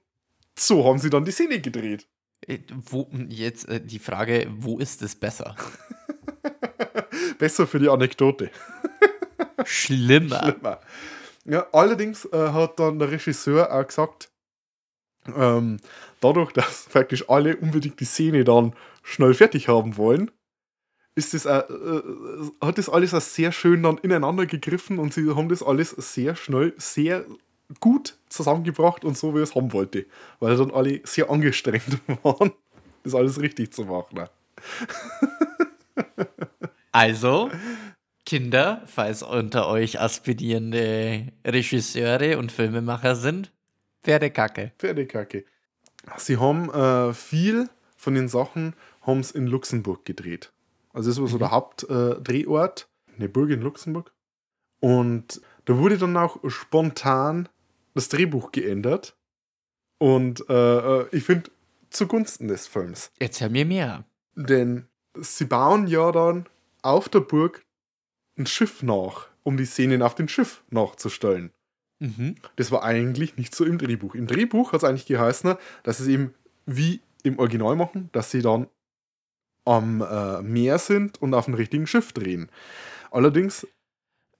so haben sie dann die Szene gedreht. Äh, Wo, jetzt äh, die Frage, wo ist es besser? Besser für die Anekdote. Schlimmer. Schlimmer. Ja, allerdings äh, hat dann der Regisseur auch gesagt, ähm, dadurch, dass praktisch alle unbedingt die Szene dann schnell fertig haben wollen, ist das, äh, äh, hat das alles auch sehr schön dann ineinander gegriffen und sie haben das alles sehr schnell, sehr gut zusammengebracht und so, wie es haben wollte. Weil dann alle sehr angestrengt <laughs> waren, das alles richtig zu machen. ne? Also, Kinder, falls unter euch aspirierende Regisseure und Filmemacher sind, Pferdekacke. Pferdekacke. Sie haben äh, viel von den Sachen haben's in Luxemburg gedreht. Also das war so der Hauptdrehort, äh, eine Burg in Luxemburg. Und da wurde dann auch spontan das Drehbuch geändert. Und äh, äh, ich finde, zugunsten des Films. Erzähl mir mehr. Denn sie bauen ja dann auf der Burg ein Schiff nach, um die Szenen auf dem Schiff nachzustellen. Mhm. Das war eigentlich nicht so im Drehbuch. Im Drehbuch hat es eigentlich geheißen, dass es eben wie im Original machen, dass sie dann am äh, Meer sind und auf dem richtigen Schiff drehen. Allerdings,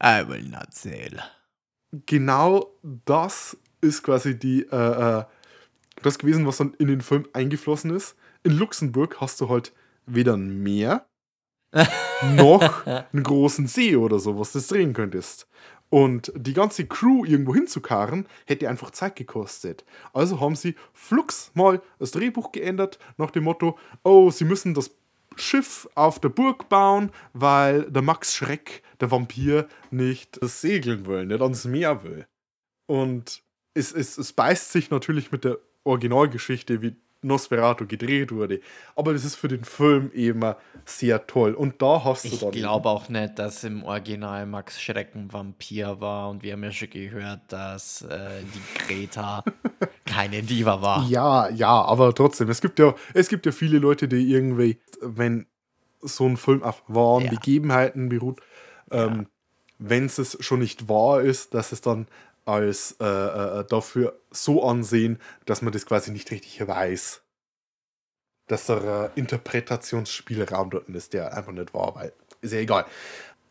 I will not sail. genau das ist quasi die, äh, äh, das gewesen, was dann in den Film eingeflossen ist. In Luxemburg hast du halt weder ein Meer <laughs> noch einen großen See oder so, was du drehen könntest. Und die ganze Crew irgendwo hinzukarren, hätte einfach Zeit gekostet. Also haben sie flugs mal das Drehbuch geändert, nach dem Motto: Oh, sie müssen das Schiff auf der Burg bauen, weil der Max Schreck, der Vampir, nicht segeln will, nicht ans Meer will. Und es, es, es beißt sich natürlich mit der Originalgeschichte, wie Nosferatu gedreht wurde. Aber das ist für den Film eben sehr toll. Und da hast du Ich dann. glaube auch nicht, dass im Original Max Schrecken Vampir war und wir haben ja schon gehört, dass äh, die Greta <laughs> keine Diva war. Ja, ja, aber trotzdem, es gibt ja, es gibt ja viele Leute, die irgendwie, wenn so ein Film auf wahren Ja. Begebenheiten beruht, ähm, wenn es schon nicht wahr ist, dass es dann als äh, äh, dafür so ansehen, dass man das quasi nicht richtig weiß. Dass der äh, Interpretationsspielraum dort ist, der einfach nicht wahr, weil ist ja egal.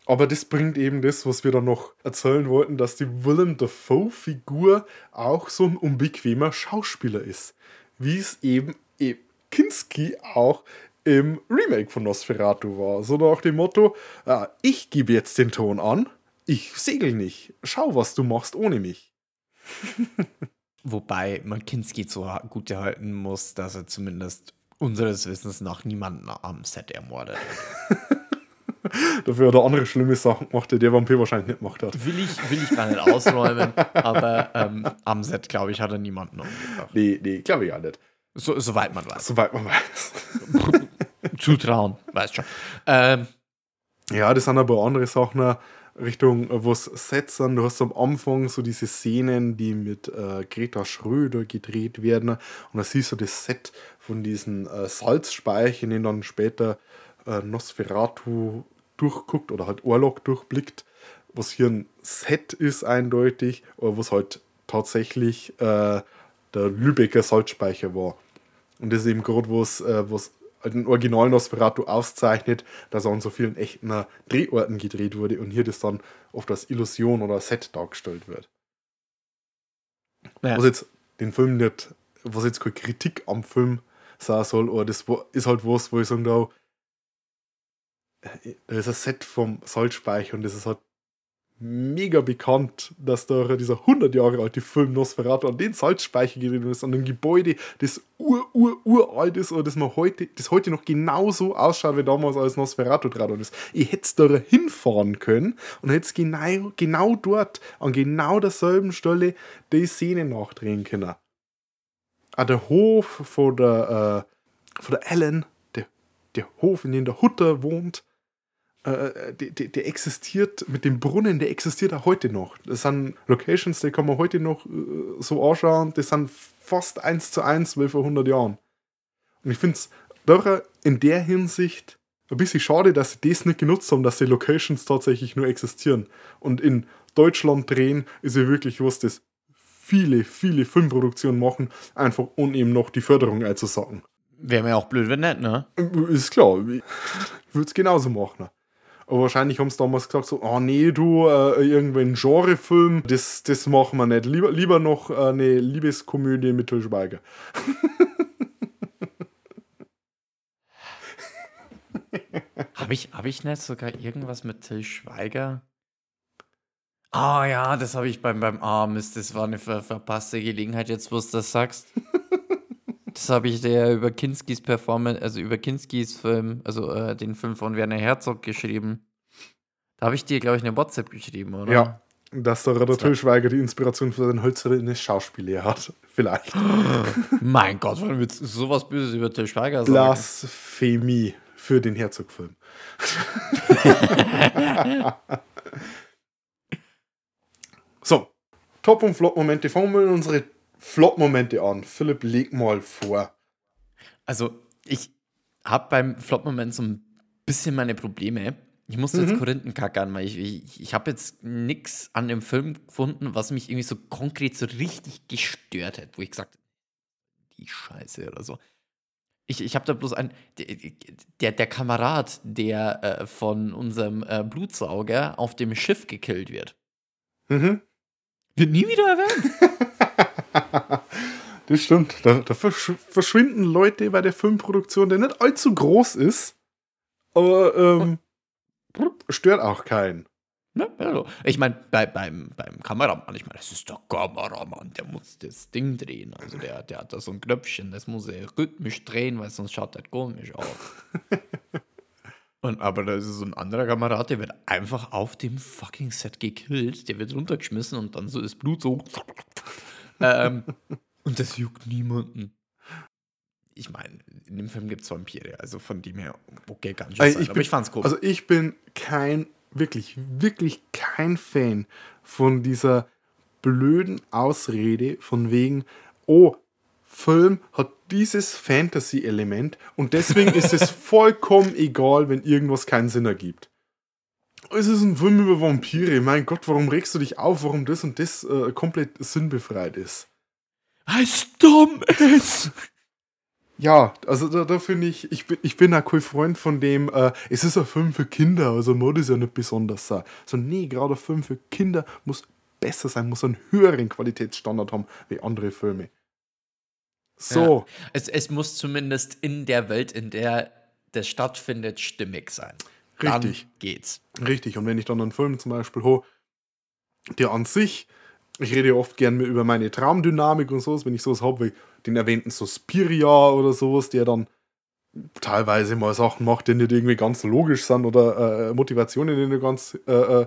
Aber das bringt eben das, was wir dann noch erzählen wollten, dass die Willem Dafoe-Figur auch so ein unbequemer Schauspieler ist. Wie es eben, eben Kinski auch im Remake von Nosferatu war. So nach dem Motto, äh, ich gebe jetzt den Ton an, ich segel nicht. Schau, was du machst ohne mich. <laughs> Wobei man Kinski so gut halten muss, dass er zumindest unseres Wissens nach niemanden am Set ermordet. <laughs> Dafür hat er andere schlimme Sachen gemacht, die der Vampir wahrscheinlich nicht gemacht hat. Will ich, will ich gar nicht ausräumen, <laughs> aber ähm, am Set, glaube ich, hat er niemanden umgebracht. Nee, nee, glaube ich auch nicht. So, soweit man weiß. Soweit man weiß. Zutrauen, weißt schon. Ähm, Ja, das sind aber andere Sachen Richtung, äh, was Sets sind. Du hast am Anfang so diese Szenen, die mit äh, Greta Schröder gedreht werden. Und da siehst du das Set von diesen äh, Salzspeichen, den dann später äh, Nosferatu durchguckt oder halt Orlok durchblickt. Was hier ein Set ist, eindeutig, oder was halt tatsächlich äh, der Lübecker Salzspeicher war. Und das ist eben gerade, was, äh, was den Original Nosferatu auszeichnet, dass er an so vielen echten äh, Drehorten gedreht wurde und hier das dann oft als Illusion oder Set dargestellt wird. ja. Was jetzt den Film nicht, was jetzt keine Kritik am Film sein soll, aber das ist halt was, wo ich sagen darf, äh, da ist ein Set vom Salzspeicher und das ist halt mega bekannt, dass da dieser 100 Jahre alte Film Nosferatu an den Salzspeicher gewesen ist, an dem Gebäude, das ur, ur, uralt ist oder das man heute, das heute noch genauso ausschaut wie damals als Nosferatu dran ist. Ich hätte da hinfahren können und hätte genau, genau dort, an genau derselben Stelle, die Szene nachdrehen können. Auch der Hof von der, äh, von der Ellen, der, der Hof, in dem der Hutter wohnt, äh, der, der, der existiert mit dem Brunnen, der existiert auch heute noch. Das sind Locations, die kann man heute noch äh, so anschauen, das sind fast eins zu eins wie vor 100 Jahren. Und ich finde es doch in der Hinsicht ein bisschen schade, dass sie das nicht genutzt haben, dass die Locations tatsächlich nur existieren. Und in Deutschland drehen ist ja wirklich was, das viele, viele Filmproduktionen machen, einfach um eben noch die Förderung einzusacken. Wäre mir auch blöd, wenn nicht, ne? Ist klar, ich würde es genauso machen. Aber wahrscheinlich haben sie damals gesagt, so, oh nee, du, äh, irgendein Genrefilm, das, das machen wir nicht. Lieber, lieber noch äh, eine Liebeskomödie mit Til Schweiger. <laughs> Habe ich, hab ich nicht sogar irgendwas mit Till Schweiger? Ah ja, das habe ich beim, beim Mist, das war eine ver verpasste Gelegenheit, jetzt wo du das sagst. Das habe ich dir über Kinskis Performance, also über Kinskis Film, also äh, den Film von Werner Herzog geschrieben. Da habe ich dir, glaube ich, eine WhatsApp geschrieben, oder? Ja, dass der Til Schweiger die Inspiration für sein hölzernes Schauspiel hat. <laughs> Vielleicht. <gasps> mein Gott, wann willst du sowas Böses über Till Schweiger sagen? Blasphemie für den Herzog-Film. <laughs> <laughs> so, Top- und Flop-Momente. Fangen wir mit unsere Flop-Momente an. Philipp, leg mal vor. Also, ich habe beim Flop-Moment so ein bisschen meine Probleme. Ich musste jetzt Korinthenkackern, weil ich, ich, ich habe jetzt nichts an dem Film gefunden, was mich irgendwie so konkret so richtig gestört hat, wo ich gesagt habe, die Scheiße oder so. Ich, ich habe da bloß ein. Der, der Kamerad, der äh, von unserem äh, Blutsauger auf dem Schiff gekillt wird, Mhm. wird nie wieder erwähnt. <laughs> Das stimmt. Da, da versch verschwinden Leute bei der Filmproduktion, der nicht allzu groß ist, aber ähm, stört auch keinen. Ne? Also, ich meine, bei, beim, beim Kameramann, ich meine, das ist der Kameramann, der muss das Ding drehen. Also der, der hat da so ein Knöpfchen, das muss er rhythmisch drehen, weil sonst schaut das komisch aus. <laughs> Und aber da ist so ein anderer Kamerad, der wird einfach auf dem fucking Set gekillt, der wird runtergeschmissen und dann so das Blut so. <laughs> ähm, und das juckt niemanden. Ich meine, in dem Film gibt es Vampire, also von dem her, okay, kann schon Ey, sein, aber ich fand's cool. Also ich bin kein, wirklich, wirklich kein Fan von dieser blöden Ausrede von wegen, oh, Film hat dieses Fantasy-Element und deswegen ist es <laughs> vollkommen egal, wenn irgendwas keinen Sinn ergibt. Es ist ein Film über Vampire. Mein Gott, warum regst du dich auf, warum das und das äh, komplett sinnbefreit ist? Als dumm ist! Ja, also da, da finde ich, ich bin, ich bin auch kein Freund von dem, äh, es ist ein Film für Kinder, also Mod ist ja nicht besonders sein. So, nee, gerade ein Film für Kinder muss besser sein, muss einen höheren Qualitätsstandard haben wie andere Filme. So, Ja. Es, es muss zumindest in der Welt, in der das stattfindet, stimmig sein. Richtig. Dann geht's. richtig. Und wenn ich dann einen Film zum Beispiel habe, der an sich, ich rede oft gern über meine Traumdynamik und sowas, wenn ich sowas habe, wie den erwähnten Suspiria oder sowas, der dann teilweise mal Sachen macht, die nicht irgendwie ganz logisch sind oder äh, Motivationen, die nicht ganz äh, äh,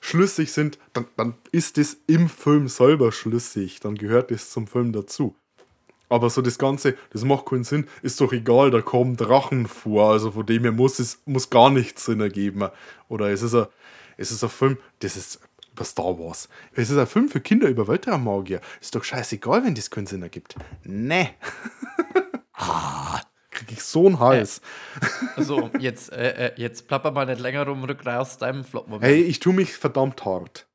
schlüssig sind, dann, dann ist das im Film selber schlüssig. Dann gehört das zum Film dazu. Aber so das Ganze, das macht keinen Sinn, ist doch egal, da kommen Drachen vor, also von dem her muss es muss gar nichts Sinn ergeben. Oder es ist ein, es ist ein Film, das ist über Star Wars. Es ist ein Film für Kinder über Weltraummagier. Ist doch scheißegal, wenn das keinen Sinn ergibt. Nee. <laughs> Krieg ich so einen Hals. So, jetzt, äh, äh, jetzt plapper mal nicht länger rum, rück raus deinem Flop-Moment. Hey, ich tue mich verdammt hart.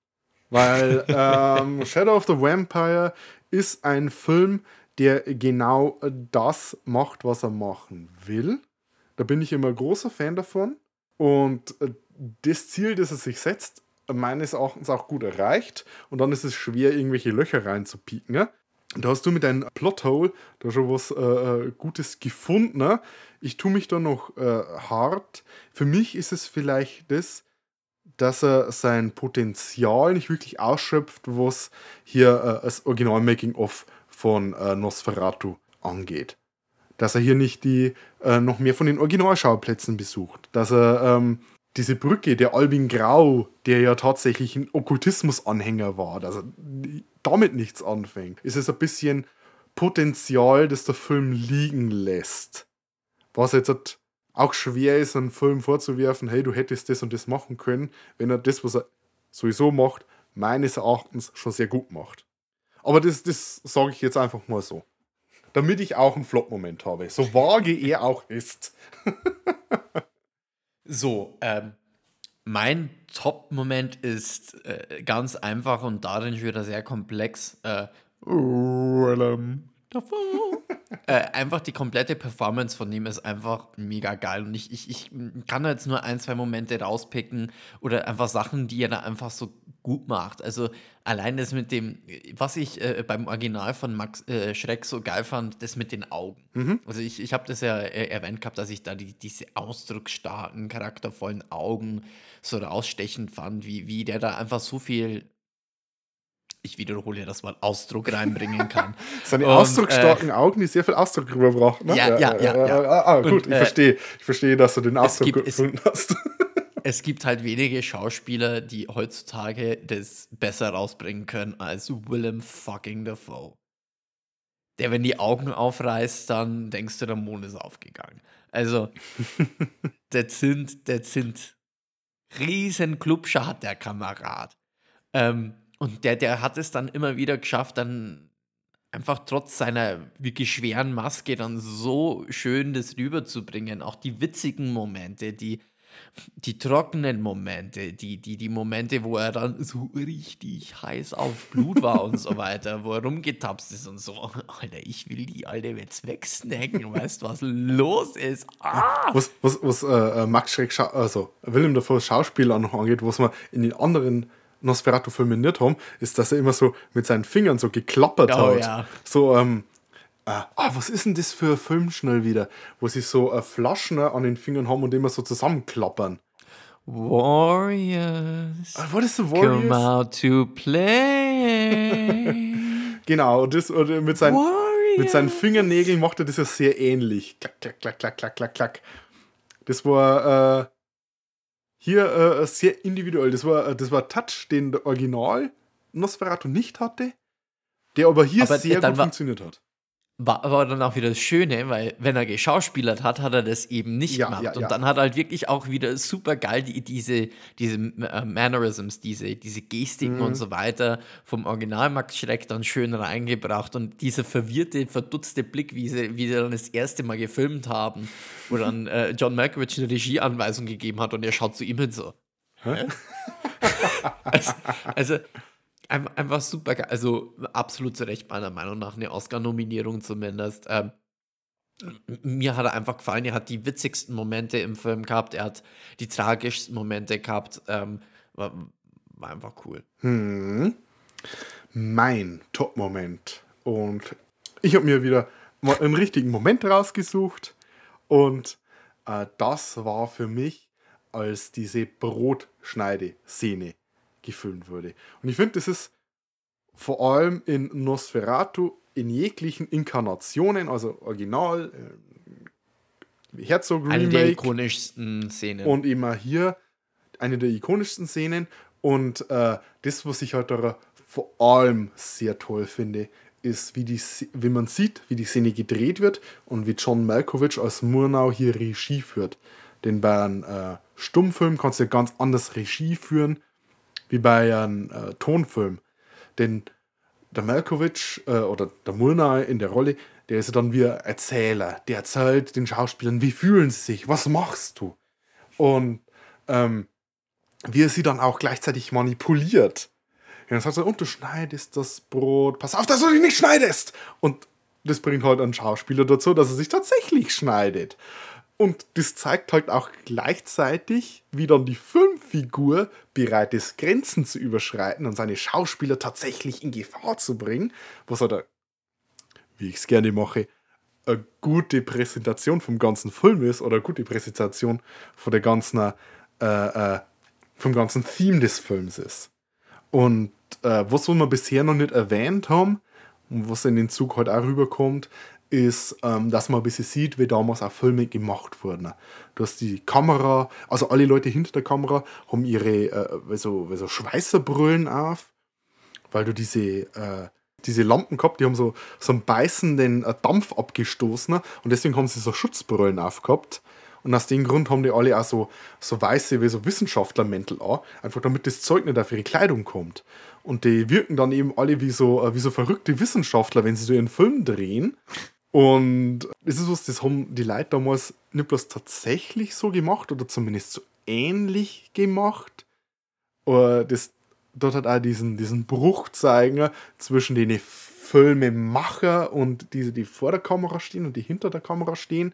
Weil <laughs> ähm, Shadow of the Vampire ist ein Film, der genau das macht, was er machen will. Da bin ich immer großer Fan davon. Und äh, das Ziel, das er sich setzt, meines Erachtens auch gut erreicht. Und dann ist es schwer, irgendwelche Löcher reinzupieken. Ja? Da hast du mit deinem Plothole da schon was äh, äh, Gutes gefunden. Ne? Ich tue mich da noch äh, hart. Für mich ist es vielleicht das, dass er sein Potenzial nicht wirklich ausschöpft, was hier äh, das Original-Making-of von äh, Nosferatu angeht. Dass er hier nicht die äh, noch mehr von den Originalschauplätzen besucht. Dass er ähm, diese Brücke, der Albin Grau, der ja tatsächlich ein Okkultismus-Anhänger war, er damit nichts anfängt. Ist es ein bisschen Potenzial, das der Film liegen lässt. Was jetzt halt auch schwer ist, einem Film vorzuwerfen, hey, du hättest das und das machen können, wenn er das, was er sowieso macht, meines Erachtens schon sehr gut macht. Aber das, das sage ich jetzt einfach mal so. Damit ich auch einen Flop-Moment habe. So vage er auch ist. <laughs> So, ähm, mein Top-Moment ist äh, ganz einfach und schon wieder sehr komplex. Äh. Äh, einfach die komplette Performance von ihm ist einfach mega geil. Und ich, ich, ich kann jetzt nur ein, zwei Momente rauspicken oder einfach Sachen, die er da einfach so gut macht. Also allein das mit dem, was ich äh, beim Original von Max äh, Schreck so geil fand, das mit den Augen. Also ich, ich habe das ja äh, erwähnt gehabt, dass ich da die, diese ausdrucksstarken, charaktervollen Augen so rausstechend fand, wie, wie der da einfach so viel ich wiederhole das Wort Ausdruck reinbringen kann. <laughs> Seine Und, ausdrucksstarken Augen, die sehr viel Ausdruck rüberbrachten. Ne? Ja, ja, ja, ja. Ah, ah, gut, Und, ich äh, verstehe. Ich verstehe, dass du den Ausdruck gibt- gefunden hast. <laughs> es gibt halt wenige Schauspieler, die heutzutage das besser rausbringen können als Willem fucking Dafoe. Der, wenn die Augen aufreißt, dann denkst du, der Mond ist aufgegangen. Also, <laughs> das sind, das sind riesen Klubscher hat der Kamerad. Ähm, und der, der hat es dann immer wieder geschafft, dann einfach trotz seiner wirklich schweren Maske dann so schön das rüberzubringen. Auch die witzigen Momente, die, die trockenen Momente, die, die, die Momente, wo er dann so richtig heiß auf Blut war und so weiter, wo er rumgetapst ist und so. Alter, ich will die Alte jetzt wegsnacken, weißt du, was los ist? Ah! Was, was, was äh, äh, Max Schreck, also Willem Dafoe Schauspieler noch angeht, was wir in den anderen Nosferatu-Filmen nicht haben, ist, dass er immer so mit seinen Fingern so geklappert Oh, hat. ja. So, ähm, äh, ah, was ist denn das für ein Film schnell wieder? Wo sie so äh, Flaschen äh, an den Fingern haben und immer so zusammenklappern. Warriors, Ah, das so come Warriors? out to play. <laughs> Genau, und das, und mit, seinen, Warriors. mit seinen Fingernägeln macht er das ja sehr ähnlich. Klack, klack, klack, klack, klack, klack, klack. Das war äh, hier äh, sehr individuell. Das war, äh, das war Touch, den der Original Nosferatu nicht hatte, der aber hier Aber sehr gut war- funktioniert hat. War aber dann auch wieder das Schöne, weil wenn er geschauspielert hat, hat er das eben nicht Ja, gemacht. ja, und ja. dann hat er halt wirklich auch wieder super geil die, diese, diese äh, Mannerisms, diese, diese Gestiken Mhm. und so weiter vom Original Max Schreck dann schön reingebracht. Und dieser verwirrte, verdutzte Blick, wie sie, wie sie dann das erste Mal gefilmt haben, wo dann äh, John Malkovich eine Regieanweisung gegeben hat und er schaut zu ihm hin so. Hä? <laughs> also, also einfach super geil. Also absolut zu Recht meiner Meinung nach eine Oscar-Nominierung zumindest. Ähm, mir hat er einfach gefallen. Er hat die witzigsten Momente im Film gehabt. Er hat die tragischsten Momente gehabt. Ähm, war, war einfach cool. Mein Top-Moment. Und ich habe mir wieder mal einen richtigen Moment rausgesucht. Und äh, das war für mich, als diese Brotschneide-Szene gefilmt wurde. Und ich finde, das ist vor allem in Nosferatu in jeglichen Inkarnationen, also Original, äh, Herzog Eine der Remake ikonischsten Szenen. und immer hier eine der ikonischsten Szenen. Und äh, das, was ich halt da vor allem sehr toll finde, ist, wie, die, wie man sieht, wie die Szene gedreht wird und wie John Malkovich als Murnau hier Regie führt. Denn bei einem äh, Stummfilm kannst du ja ganz anders Regie führen, wie bei einem äh, Tonfilm. Denn der Malkovich äh, oder der Murnau in der Rolle, der ist ja dann wie ein Erzähler. Der erzählt den Schauspielern, wie fühlen sie sich, was machst du? Und ähm, wie er sie dann auch gleichzeitig manipuliert. Ja, dann sagt er, und du schneidest das Brot, pass auf, dass du dich nicht schneidest. Und das bringt halt einen Schauspieler dazu, dass er sich tatsächlich schneidet. Und das zeigt halt auch gleichzeitig, wie dann die Filmfigur bereit ist, Grenzen zu überschreiten und seine Schauspieler tatsächlich in Gefahr zu bringen, was halt, eine, wie ich es gerne mache, eine gute Präsentation vom ganzen Film ist oder eine gute Präsentation von der ganzen, äh, äh, vom ganzen Theme des Films ist. Und äh, was wir bisher noch nicht erwähnt haben und was in den Zug halt auch rüberkommt, ist, ähm, dass man ein bisschen sieht, wie damals auch Filme gemacht wurden. Du hast die Kamera, also alle Leute hinter der Kamera haben ihre äh, so, so Schweißerbrillen auf, weil du diese, äh, diese Lampen gehabt, die haben so, so einen beißenden äh, Dampf abgestoßen und deswegen haben sie so Schutzbrillen aufgehabt. Und aus dem Grund haben die alle auch so, so weiße, wie so Wissenschaftlermäntel an, einfach damit das Zeug nicht auf ihre Kleidung kommt. Und die wirken dann eben alle wie so, äh, wie so verrückte Wissenschaftler, wenn sie so ihren Film drehen. Und das ist was, das haben die Leute damals nicht bloß tatsächlich so gemacht oder zumindest so ähnlich gemacht. Aber das dort hat auch diesen, diesen Bruch zeigen zwischen den Filmemacher und diese, die vor der Kamera stehen und die hinter der Kamera stehen.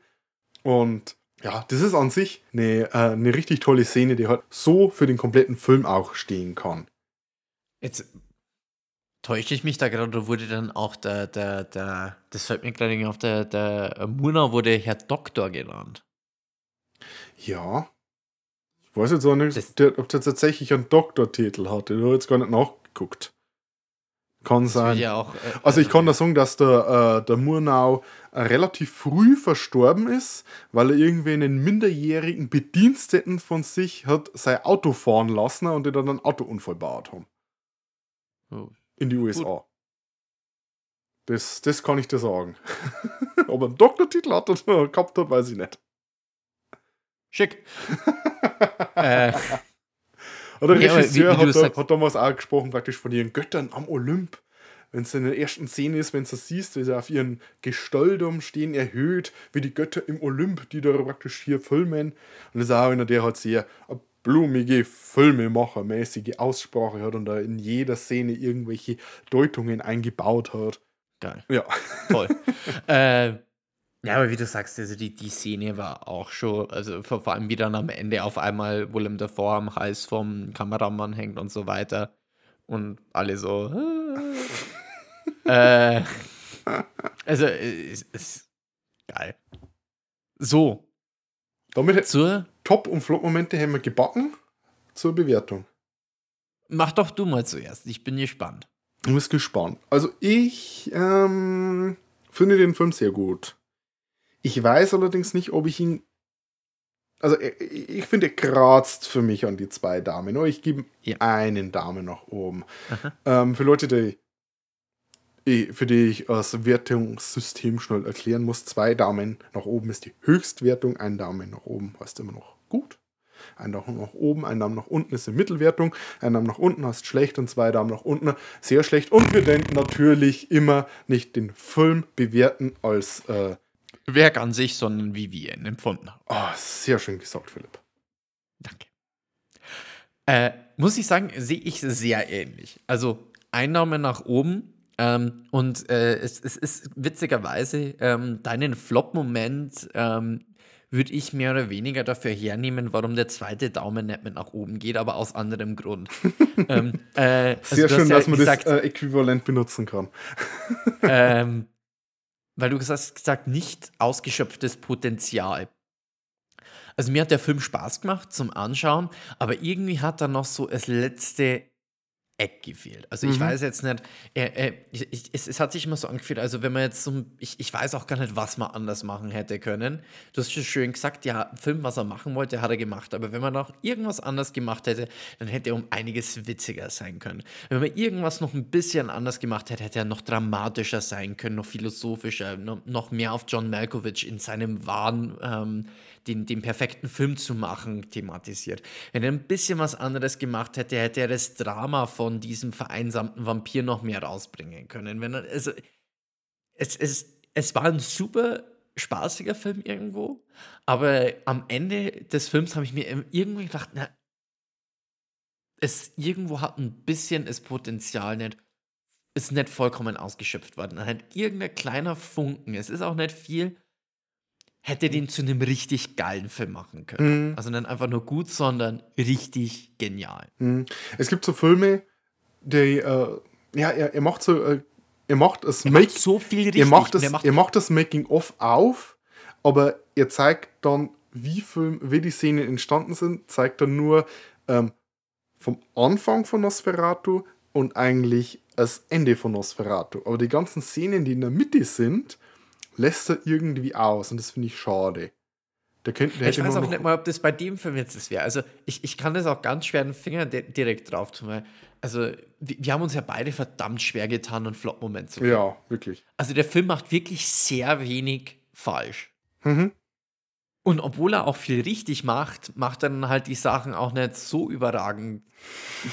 Und ja, das ist an sich eine, äh, eine richtig tolle Szene, die halt so für den kompletten Film auch stehen kann. Jetzt täusche ich mich da gerade oder wurde dann auch der, der, der, das fällt mir gerade auf, der, der Murner wurde Herr Doktor genannt. Ja. Ich weiß jetzt auch nicht, Das- der, ob der tatsächlich einen Doktortitel hatte. Ich habe jetzt gar nicht nachgeguckt. Kann sein. ja auch, äh, Also ich kann da sagen, dass der, äh, der Murnau äh, relativ früh verstorben ist, weil er irgendwie einen minderjährigen Bediensteten von sich hat sein Auto fahren lassen und die dann einen Autounfall baut haben. Oh. In die USA. Das, das kann ich dir sagen. <laughs> Ob er einen Doktortitel hat oder gehabt hat, weiß ich nicht. Schick. <laughs> äh, Oder der Ja, wie- Regisseur wie du hat, da, hat damals auch gesprochen, praktisch von ihren Göttern am Olymp. Wenn es in der ersten Szene ist, wenn du das siehst, wie sie auf ihren Gestalten stehen, erhöht, wie die Götter im Olymp, die da praktisch hier filmen. Und das ist auch einer, der halt sehr eine blumige, Filmemachermäßige Aussprache hat und da in jeder Szene irgendwelche Deutungen eingebaut hat. geil. Ja. Toll. <laughs> äh, ja, aber wie du sagst, also die, die Szene war auch schon, also vor, vor allem wie dann am Ende auf einmal Willem Dafoe am Hals vom Kameramann hängt und so weiter. Und alle so. <laughs> äh, also, äh, es ist geil. So, Damit zur. Top- und Flop-Momente haben wir gebacken zur Bewertung. Mach doch du mal zuerst. Ich bin gespannt. Du bist gespannt. Also ich ähm, finde den Film sehr gut. Ich weiß allerdings nicht, ob ich ihn. Also ich, ich finde, er kratzt für mich an die zwei Damen. Nur ich gebe Ja. einen Daumen nach oben. Ähm, für Leute, die, für die ich das Wertungssystem schnell erklären muss, zwei Daumen nach oben ist die Höchstwertung, ein Daumen nach oben heißt immer noch gut. Ein Daumen nach oben, ein Daumen nach unten ist die Mittelwertung, ein Daumen nach unten heißt schlecht und zwei Daumen nach unten sehr schlecht. Und wir denken natürlich immer nicht den Film bewerten als äh, Werk an sich, sondern wie wir ihn empfunden haben. ah, sehr schön gesagt, Philipp. Danke. Äh, muss ich sagen, sehe ich sehr ähnlich. Also Einnahme nach oben. Ähm, und äh, es, es ist witzigerweise ähm, deinen Flop-Moment ähm, würde ich mehr oder weniger dafür hernehmen, warum der zweite Daumen nicht mit nach oben geht, aber aus anderem Grund. <laughs> ähm, äh, also Sehr schön, ja dass man gesagt, das äh, äquivalent benutzen kann. <laughs> ähm, weil du hast gesagt, nicht ausgeschöpftes Potenzial. Also mir hat der Film Spaß gemacht zum Anschauen, aber irgendwie hat da noch so das letzte Eck gefehlt. Also ich Mhm. weiß jetzt nicht, äh, äh, ich, es, es hat sich immer so angefühlt, also wenn man jetzt so, ich, ich weiß auch gar nicht, was man anders machen hätte können. Du hast schon schön gesagt, ja, Film, was er machen wollte, hat er gemacht. Aber wenn man noch irgendwas anders gemacht hätte, dann hätte er um einiges witziger sein können. Wenn man irgendwas noch ein bisschen anders gemacht hätte, hätte er noch dramatischer sein können, noch philosophischer, noch, noch mehr auf John Malkovich in seinem Wahn, ähm, den, den perfekten Film zu machen, thematisiert. Wenn er ein bisschen was anderes gemacht hätte, hätte er das Drama von diesem vereinsamten Vampir noch mehr rausbringen können. Wenn also, es, es, es war ein super spaßiger Film irgendwo, aber am Ende des Films habe ich mir irgendwie gedacht, na, es irgendwo hat ein bisschen das Potenzial nicht, ist nicht vollkommen ausgeschöpft worden. Hat irgendein kleiner Funken, es ist auch nicht viel, hätte den zu einem richtig geilen Film machen können. Mhm. Also nicht einfach nur gut, sondern richtig genial. Mhm. Es gibt so Filme, die, äh, ja, er, er macht so, äh, er macht das Er macht so viel richtig. er macht das, er macht das Making-of auf, aber er zeigt dann, wie, Film, wie die Szenen entstanden sind, zeigt dann nur ähm, vom Anfang von Nosferatu und eigentlich das Ende von Nosferatu. Aber die ganzen Szenen, die in der Mitte sind, lässt er irgendwie aus und das finde ich schade. Der könnte, der Ich weiß auch nicht mal, ob das bei dem Film jetzt das wäre. Also ich, ich kann das auch ganz schwer den Finger di direkt drauf tun, also wir, wir haben uns ja beide verdammt schwer getan, einen Flop-Moment zu finden. Ja, wirklich. Also der Film macht wirklich sehr wenig falsch. Mhm. Und obwohl er auch viel richtig macht, macht er dann halt die Sachen auch nicht so überragend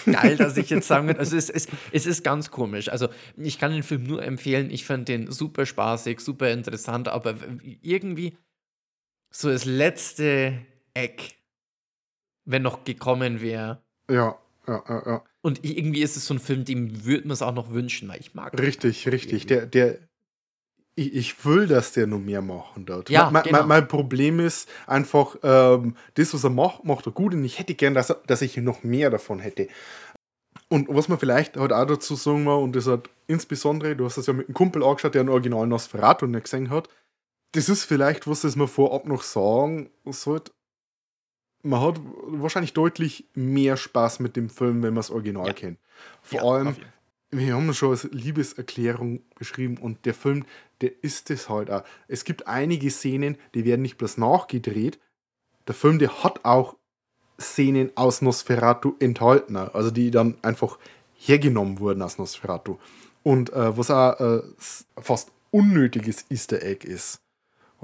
geil, <laughs> dass ich jetzt sagen würde, also es, es, es ist ganz komisch. Also ich kann den Film nur empfehlen, ich fand den super spaßig, super interessant, aber irgendwie so das letzte Eck, wenn noch gekommen wäre, Ja, ja, ja, ja. Und irgendwie ist es so ein Film, dem würde man es auch noch wünschen, weil ich mag. Richtig, richtig. Der, der, ich, ich will, dass der noch mehr machen dort. Ja, mein, genau. mein, mein Problem ist einfach, ähm, das, was er macht, macht er gut und ich hätte gern, dass, er, dass ich noch mehr davon hätte. Und was man vielleicht halt auch dazu sagen muss, und das hat insbesondere, du hast das ja mit einem Kumpel angeschaut, der einen Original Nosferatu nicht gesehen hat, das ist vielleicht was, das man vorab noch sagen sollte. Man hat wahrscheinlich deutlich mehr Spaß mit dem Film, wenn man das Original Ja. kennt. Vor Ja, allem, wir haben schon als Liebeserklärung beschrieben und der Film, der ist es halt auch. Es gibt einige Szenen, die werden nicht bloß nachgedreht. Der Film, der hat auch Szenen aus Nosferatu enthalten, also die dann einfach hergenommen wurden aus Nosferatu. Und äh, was auch äh, fast unnötiges Easter Egg ist,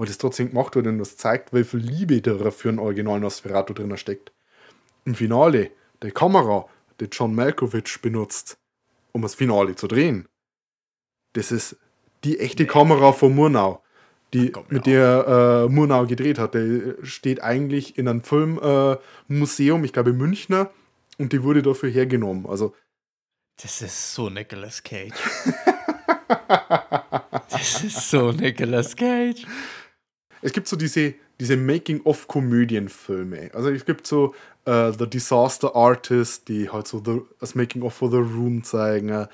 weil das trotzdem gemacht wurde und das zeigt, wie viel Liebe da für ein Original Nosferatu drin steckt. Im Finale, die Kamera, die John Malkovich benutzt, um das Finale zu drehen. Das ist die echte Kamera von Murnau, die, mit der äh, Murnau gedreht hat. Der steht eigentlich in einem Filmmuseum, äh, ich glaube in Münchner, und die wurde dafür hergenommen. Also, Das ist so Nicolas Cage. <laughs> das ist so Nicolas Cage. Es gibt so diese, diese Making-of-Komödienfilme. Also es gibt so äh, The Disaster Artist, die halt so the, das Making-of for The Room zeigen. Äh,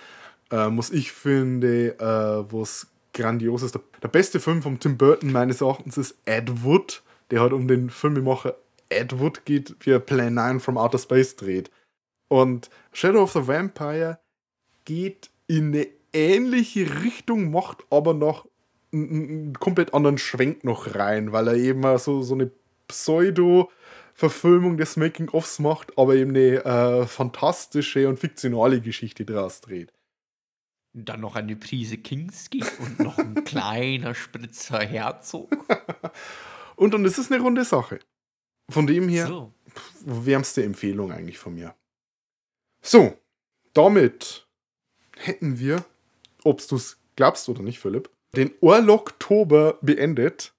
was ich finde, äh, was grandios ist. Der, der beste Film von Tim Burton meines Erachtens ist Ed Wood, der halt um den Filmemacher Ed Wood geht, wie er Plan 9 from Outer Space dreht. Und Shadow of the Vampire geht in eine ähnliche Richtung, macht aber noch einen, komplett anderen Schwenk noch rein, weil er eben mal so, so eine Pseudo-Verfilmung des Making-ofs macht, aber eben eine äh, fantastische und fiktionale Geschichte draus dreht. Dann noch eine Prise Kinski und noch ein <laughs> kleiner Spritzer Herzog. <laughs> Und dann ist es eine runde Sache. Von dem her, So. wärmste Empfehlung eigentlich von mir. So, damit hätten wir, ob du es glaubst oder nicht, Philipp, den Orloktober beendet.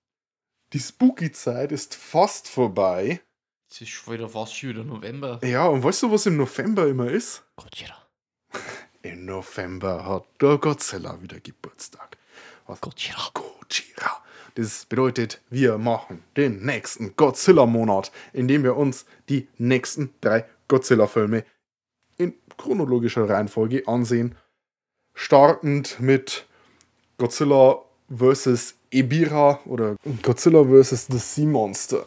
Die Spooky-Zeit ist fast vorbei. Es ist schon wieder fast schon wieder November. Ja, und weißt du, was im November immer ist? Godzilla. <laughs> Im November hat der Godzilla wieder Geburtstag. Was? Godzilla. Gojira. Das bedeutet, wir machen den nächsten Godzilla-Monat, in dem wir uns die nächsten drei Godzilla-Filme in chronologischer Reihenfolge ansehen. Startend mit Godzilla vs. Ebira oder Godzilla vs. The Sea Monster.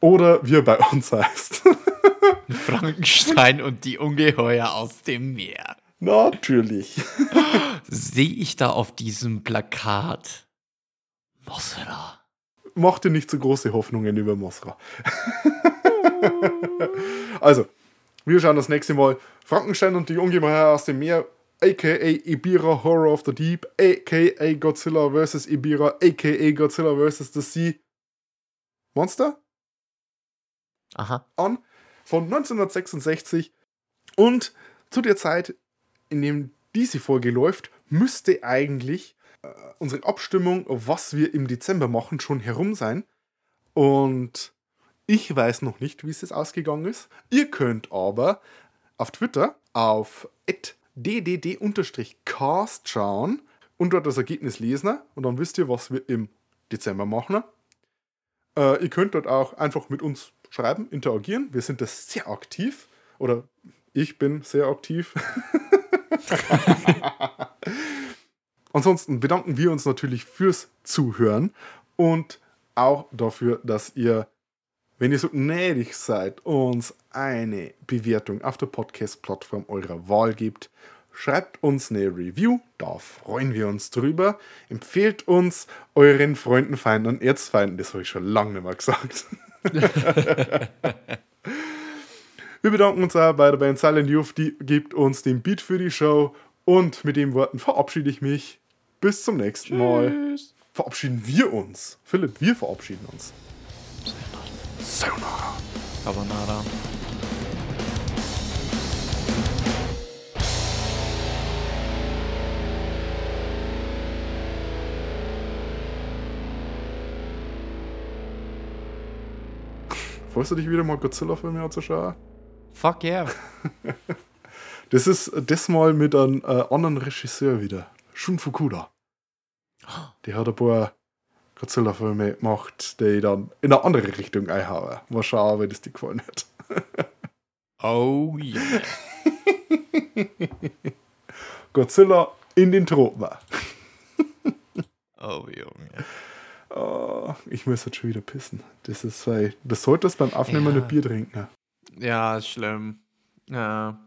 Oder wie er bei uns heißt. <laughs> Frankenstein und die Ungeheuer aus dem Meer. Natürlich. Sehe ich da auf diesem Plakat Mossra? Mach dir nicht so große Hoffnungen über Mosra. <laughs> also, wir schauen das nächste Mal Frankenstein und die Ungeheuer aus dem Meer, aka Ibira Horror of the Deep, aka Godzilla vs. Ibira, aka Godzilla vs. The Sea Monster Aha. an von 1966 und zu der Zeit, in dem diese Folge läuft, müsste eigentlich äh, unsere Abstimmung, was wir im Dezember machen, schon herum sein. Und ich weiß noch nicht, wie es jetzt ausgegangen ist. Ihr könnt aber auf Twitter auf ddd-cast schauen und dort das Ergebnis lesen und dann wisst ihr, was wir im Dezember machen. Äh, ihr könnt dort auch einfach mit uns schreiben, interagieren. Wir sind da sehr aktiv. Oder ich bin sehr aktiv. <laughs> Ansonsten bedanken wir uns natürlich fürs Zuhören und auch dafür, dass ihr, wenn ihr so gnädig seid, uns eine Bewertung auf der Podcast-Plattform eurer Wahl gebt. Schreibt uns eine Review, da freuen wir uns drüber. Empfehlt uns euren Freunden, Feinden und Erzfeinden, das habe ich schon lange nicht mehr gesagt. <laughs> Wir bedanken uns auch bei der Band Silent Youth, die gibt uns den Beat für die Show. Und mit den Worten verabschiede ich mich. Bis zum nächsten Mal. Verabschieden wir uns. Philipp, wir verabschieden uns. Sayonara. Carbonara. <laughs> Freust du dich wieder mal Godzilla-Filme anzuschauen? Fuck yeah. <laughs> Das ist diesmal mit einem äh, anderen Regisseur wieder. Shun Fukuda. Die hat ein paar Godzilla-Filme gemacht, die dann in eine andere Richtung einhauen. Mal schauen, wie das dir gefallen hat. <laughs> Oh ja. <laughs> Godzilla in den Tropen. <laughs> Oh Junge. Oh, ich muss jetzt schon wieder pissen. Das ist, weil, das solltest beim Aufnehmen Ja. ein Bier trinken. Ja, ist schlimm. Ja.